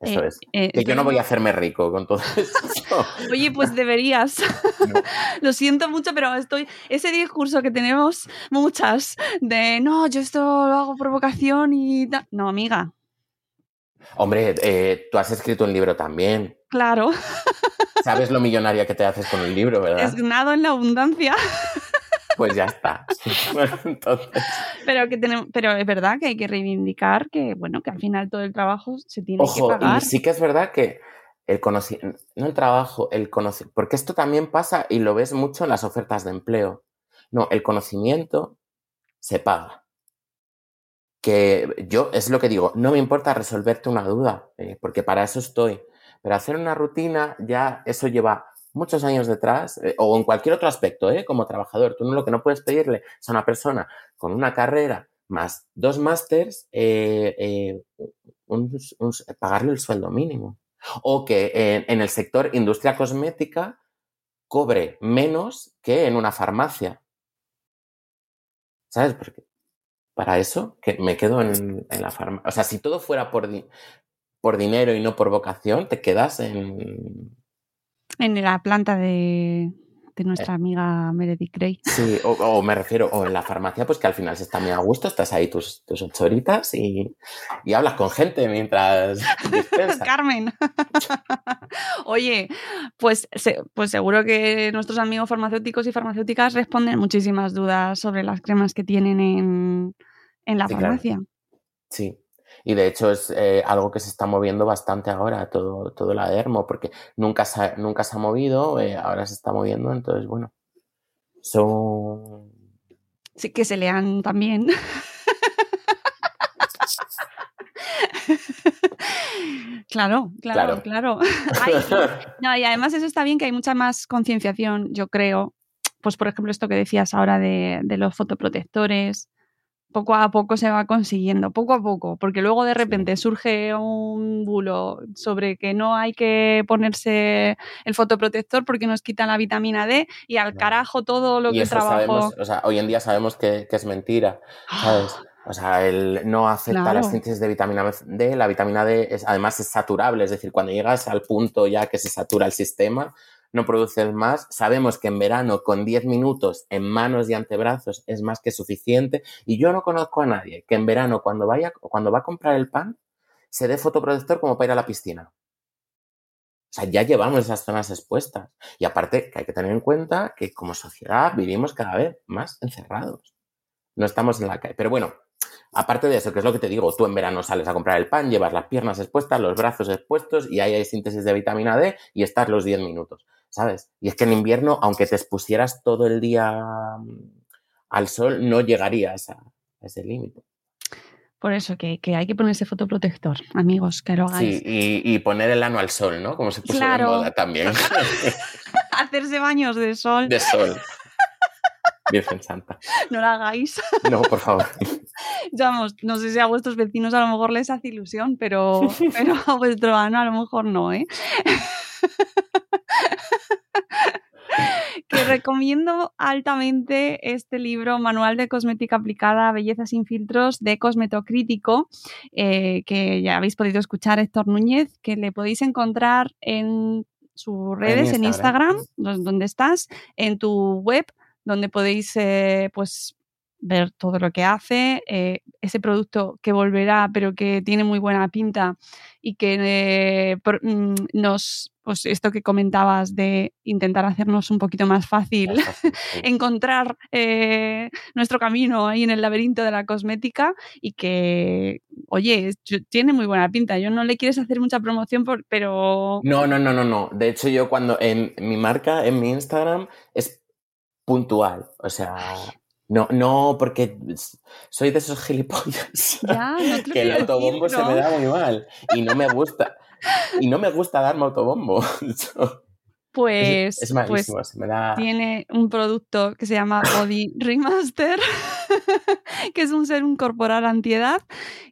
Eso eh, es. Eh, que yo no voy a hacerme rico con todo eso. Oye, pues deberías. Lo siento mucho, pero estoy. Ese discurso que tenemos muchas de no, yo esto lo hago por vocación y. No, amiga, Hombre, eh, tú has escrito un libro también. Claro. Sabes lo millonaria que te haces con un libro, ¿verdad? Es nado en la abundancia. Pues ya está. entonces. pero, que tenemos, pero es verdad que hay que reivindicar que, bueno, que al final todo el trabajo se tiene que pagar. Y sí que es verdad que el conocimiento, no el trabajo, el conocimiento, porque esto también pasa y lo ves mucho en las ofertas de empleo. No, el conocimiento se paga. Que yo es lo que digo, no me importa resolverte una duda, eh, porque para eso estoy. Pero hacer una rutina, ya eso lleva muchos años detrás, eh, o en cualquier otro aspecto, ¿eh? como trabajador. Tú no, lo que no puedes pedirle es a una persona con una carrera más dos másters, eh, pagarle el sueldo mínimo. O que en, el sector industria cosmética cobre menos que en una farmacia. ¿Sabes? Porque para eso que me quedo en, la farmacia. O sea, si todo fuera por, por dinero y no por vocación, te quedas en... En la planta de, de nuestra amiga Meredith Grey. Sí, o, me refiero, o en la farmacia, pues que al final se está muy a gusto, estás ahí tus, tus ocho horitas y, y hablas con gente mientras Carmen. Oye, pues, pues seguro que nuestros amigos farmacéuticos y farmacéuticas responden muchísimas dudas sobre las cremas que tienen en, en la farmacia. Sí, y de hecho es eh, algo que se está moviendo bastante ahora, todo, todo la dermo, porque nunca se, nunca se ha movido, eh, ahora se está moviendo, entonces bueno, son... Sí, que se lean también. Claro, claro, claro. no, y además eso está bien que hay mucha más concienciación, yo creo. Pues por ejemplo, esto que decías ahora de, de los fotoprotectores, poco a poco se va consiguiendo, poco a poco, porque luego de repente surge un bulo sobre que no hay que ponerse el fotoprotector porque nos quitan la vitamina D y al carajo todo lo que trabajo. o sea, hoy en día sabemos que, es mentira, ¿sabes? O sea, él no acepta las síntesis de vitamina D. La vitamina D es, además es saturable, es decir, cuando llegas al punto ya que se satura el sistema, no produces más. Sabemos que en verano con 10 minutos en manos y antebrazos es más que suficiente. Y yo no conozco a nadie que en verano cuando vaya, cuando va a comprar el pan, se dé fotoprotector como para ir a la piscina. O sea, ya llevamos esas zonas expuestas. Y aparte que hay que tener en cuenta que como sociedad vivimos cada vez más encerrados. No estamos en la calle. Pero bueno, aparte de eso, que es lo que te digo, tú en verano sales a comprar el pan, llevas las piernas expuestas, los brazos expuestos y ahí hay síntesis de vitamina D y estás los 10 minutos. ¿Sabes? Y es que en invierno, aunque te expusieras todo el día mm, al sol, no llegarías a ese límite. Por eso, que, hay que ponerse fotoprotector, amigos, que lo hagáis. Sí, y, poner el ano al sol, ¿no? Como se puso de moda también. Hacerse baños de sol. De sol. Virgen Santa. No lo hagáis. No, por favor. Vamos, no sé si a vuestros vecinos a lo mejor les hace ilusión, pero, pero a vuestro ano a lo mejor no, ¿eh? Recomiendo altamente este libro, Manual de Cosmética Aplicada, Belleza sin filtros, de Cosmetocrítico, eh, que ya habéis podido escuchar Héctor Núñez, que le podéis encontrar en sus redes, en Instagram, donde estás, en tu web, donde podéis eh, pues ver todo lo que hace, eh, ese producto que volverá, pero que tiene muy buena pinta y que mm, nos pues esto que comentabas de intentar hacernos un poquito más fácil, encontrar eh, nuestro camino ahí en el laberinto de la cosmética y que, oye, tiene muy buena pinta. Yo no le quieres hacer mucha promoción, pero... No, no, no, no, no. De hecho, yo cuando en mi marca, en mi Instagram, es puntual. O sea, no, no, porque soy de esos gilipollas. que el autobombo se me da muy mal y no me gusta. Y no me gusta darme autobombo. Pues, es, malísimo, pues se me da... tiene un producto que se llama Body Remaster, que es un serum corporal antiedad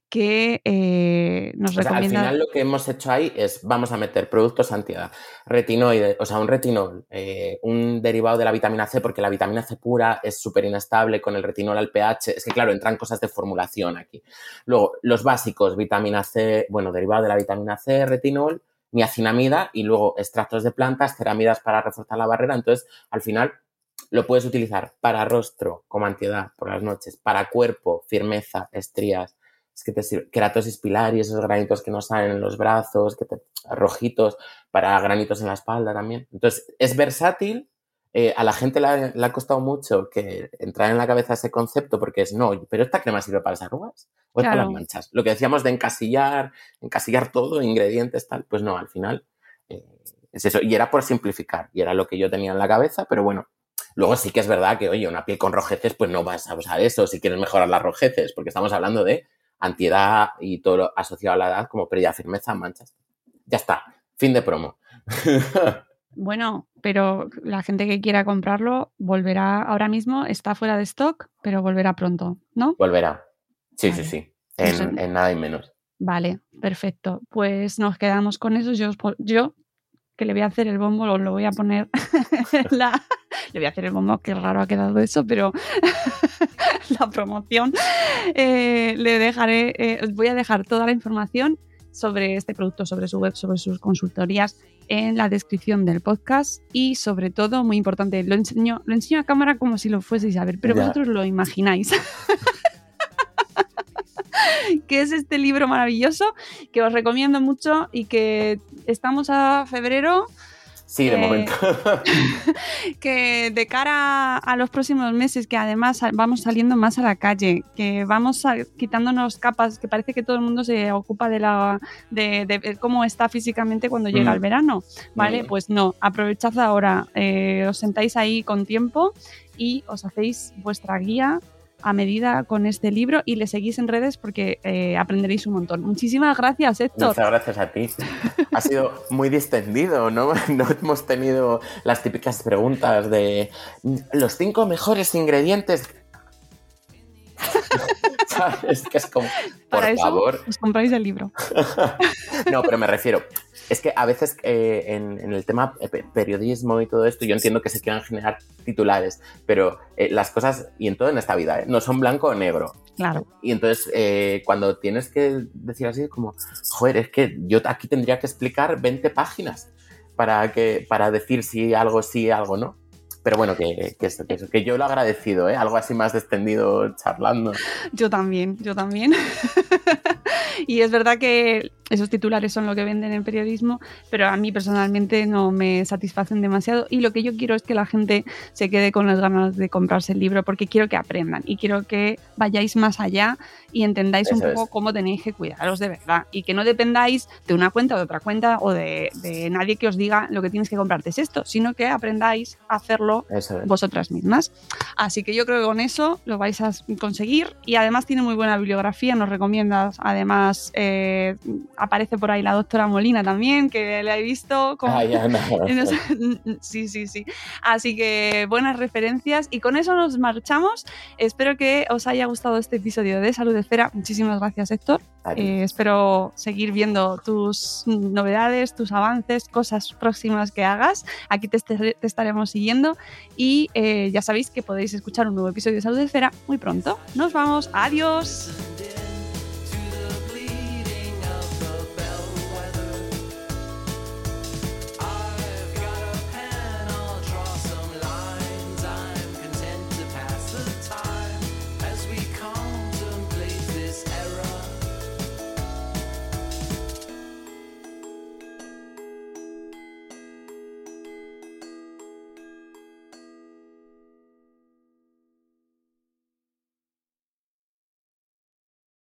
que eh, nos recomienda... Al final lo que hemos hecho ahí es, vamos a meter productos antiedad, retinoide, o sea, un retinol, eh, un derivado de la vitamina C, porque la vitamina C pura es súper inestable con el retinol al pH, es que claro, entran cosas de formulación aquí. Luego, los básicos, vitamina C, bueno, derivado de la vitamina C, retinol, niacinamida y luego extractos de plantas, ceramidas para reforzar la barrera, entonces al final lo puedes utilizar para rostro como antiedad por las noches, para cuerpo, firmeza, estrías, es que te sirve, keratosis pilar y esos granitos que no salen en los brazos, que te, rojitos, para granitos en la espalda también. Entonces, es versátil, eh, a la gente le ha, costado mucho que entrar en la cabeza ese concepto porque es, no, pero esta crema sirve para las arrugas o para las manchas. Lo que decíamos de encasillar, encasillar todo, ingredientes, tal, pues no, al final eh, es eso. Y era por simplificar, y era lo que yo tenía en la cabeza, pero bueno, luego sí que es verdad que, oye, una piel con rojeces, pues no vas a usar eso si quieres mejorar las rojeces, porque estamos hablando de antiedad y todo lo asociado a la edad como pérdida de firmeza, manchas. Ya está, fin de promo. Bueno, pero la gente que quiera comprarlo volverá ahora mismo, está fuera de stock, pero volverá pronto, ¿no? Volverá. Sí, sí, sí. En, nada y menos. Vale, perfecto. Pues nos quedamos con eso. Yo, yo que le voy a hacer el bombo, lo, voy a poner la... Le voy a hacer el bombo, qué raro ha quedado eso, pero la promoción. Eh, le dejaré, eh, voy a dejar toda la información sobre este producto, sobre su web, sobre sus consultorías en la descripción del podcast y sobre todo, muy importante, lo enseño, lo enseño a cámara como si lo fueseis a ver, pero vosotros lo imagináis. que es este libro maravilloso que os recomiendo mucho y que estamos a febrero Sí, de momento. que de cara a los próximos meses, que además vamos saliendo más a la calle, que vamos quitándonos capas, que parece que todo el mundo se ocupa de la de, cómo está físicamente cuando llega el verano, ¿vale? Pues no, aprovechad ahora, eh, os sentáis ahí con tiempo y os hacéis vuestra guía a medida con este libro y le seguís en redes porque eh, aprenderéis un montón. Muchísimas gracias, Héctor. Muchas gracias a ti. ha sido muy distendido, ¿no? No hemos tenido las típicas preguntas de los cinco mejores ingredientes. ¿Sabes? Que es como, por Para favor. os compráis el libro. no, pero me refiero, es que a veces eh, en, el tema periodismo y todo esto, yo entiendo que se quieran generar titulares, pero eh, las cosas, y en todo en esta vida, ¿eh? no son blanco o negro. Claro. Y entonces, cuando tienes que decir así, es como, joder, es que yo aquí tendría que explicar 20 páginas para, que, para decir si algo sí, algo no. Pero bueno, que, que, que, que yo lo he agradecido, ¿eh? algo así más extendido charlando. Yo también, yo también. y es verdad que esos titulares son lo que venden en periodismo, pero a mí personalmente no me satisfacen demasiado. Y lo que yo quiero es que la gente se quede con las ganas de comprarse el libro porque quiero que aprendan y quiero que vayáis más allá y entendáis un poco cómo tenéis que cuidaros de verdad. Y que no dependáis de una cuenta o de otra cuenta o de, nadie que os diga lo que tienes que comprarte es esto, sino que aprendáis a hacerlo vosotras mismas. Así que yo creo que con eso lo vais a conseguir. Y además tiene muy buena bibliografía, nos recomiendas además... Eh, aparece por ahí la doctora Molina también, que la he visto. Ah, sí, sí, sí. Así que buenas referencias y con eso nos marchamos. Espero que os haya gustado este episodio de Salud Esfera. Muchísimas gracias, Héctor. Eh, espero seguir viendo tus novedades, tus avances, cosas próximas que hagas. Aquí te, estaremos siguiendo y eh, ya sabéis que podéis escuchar un nuevo episodio de Salud Esfera muy pronto. Nos vamos. Adiós.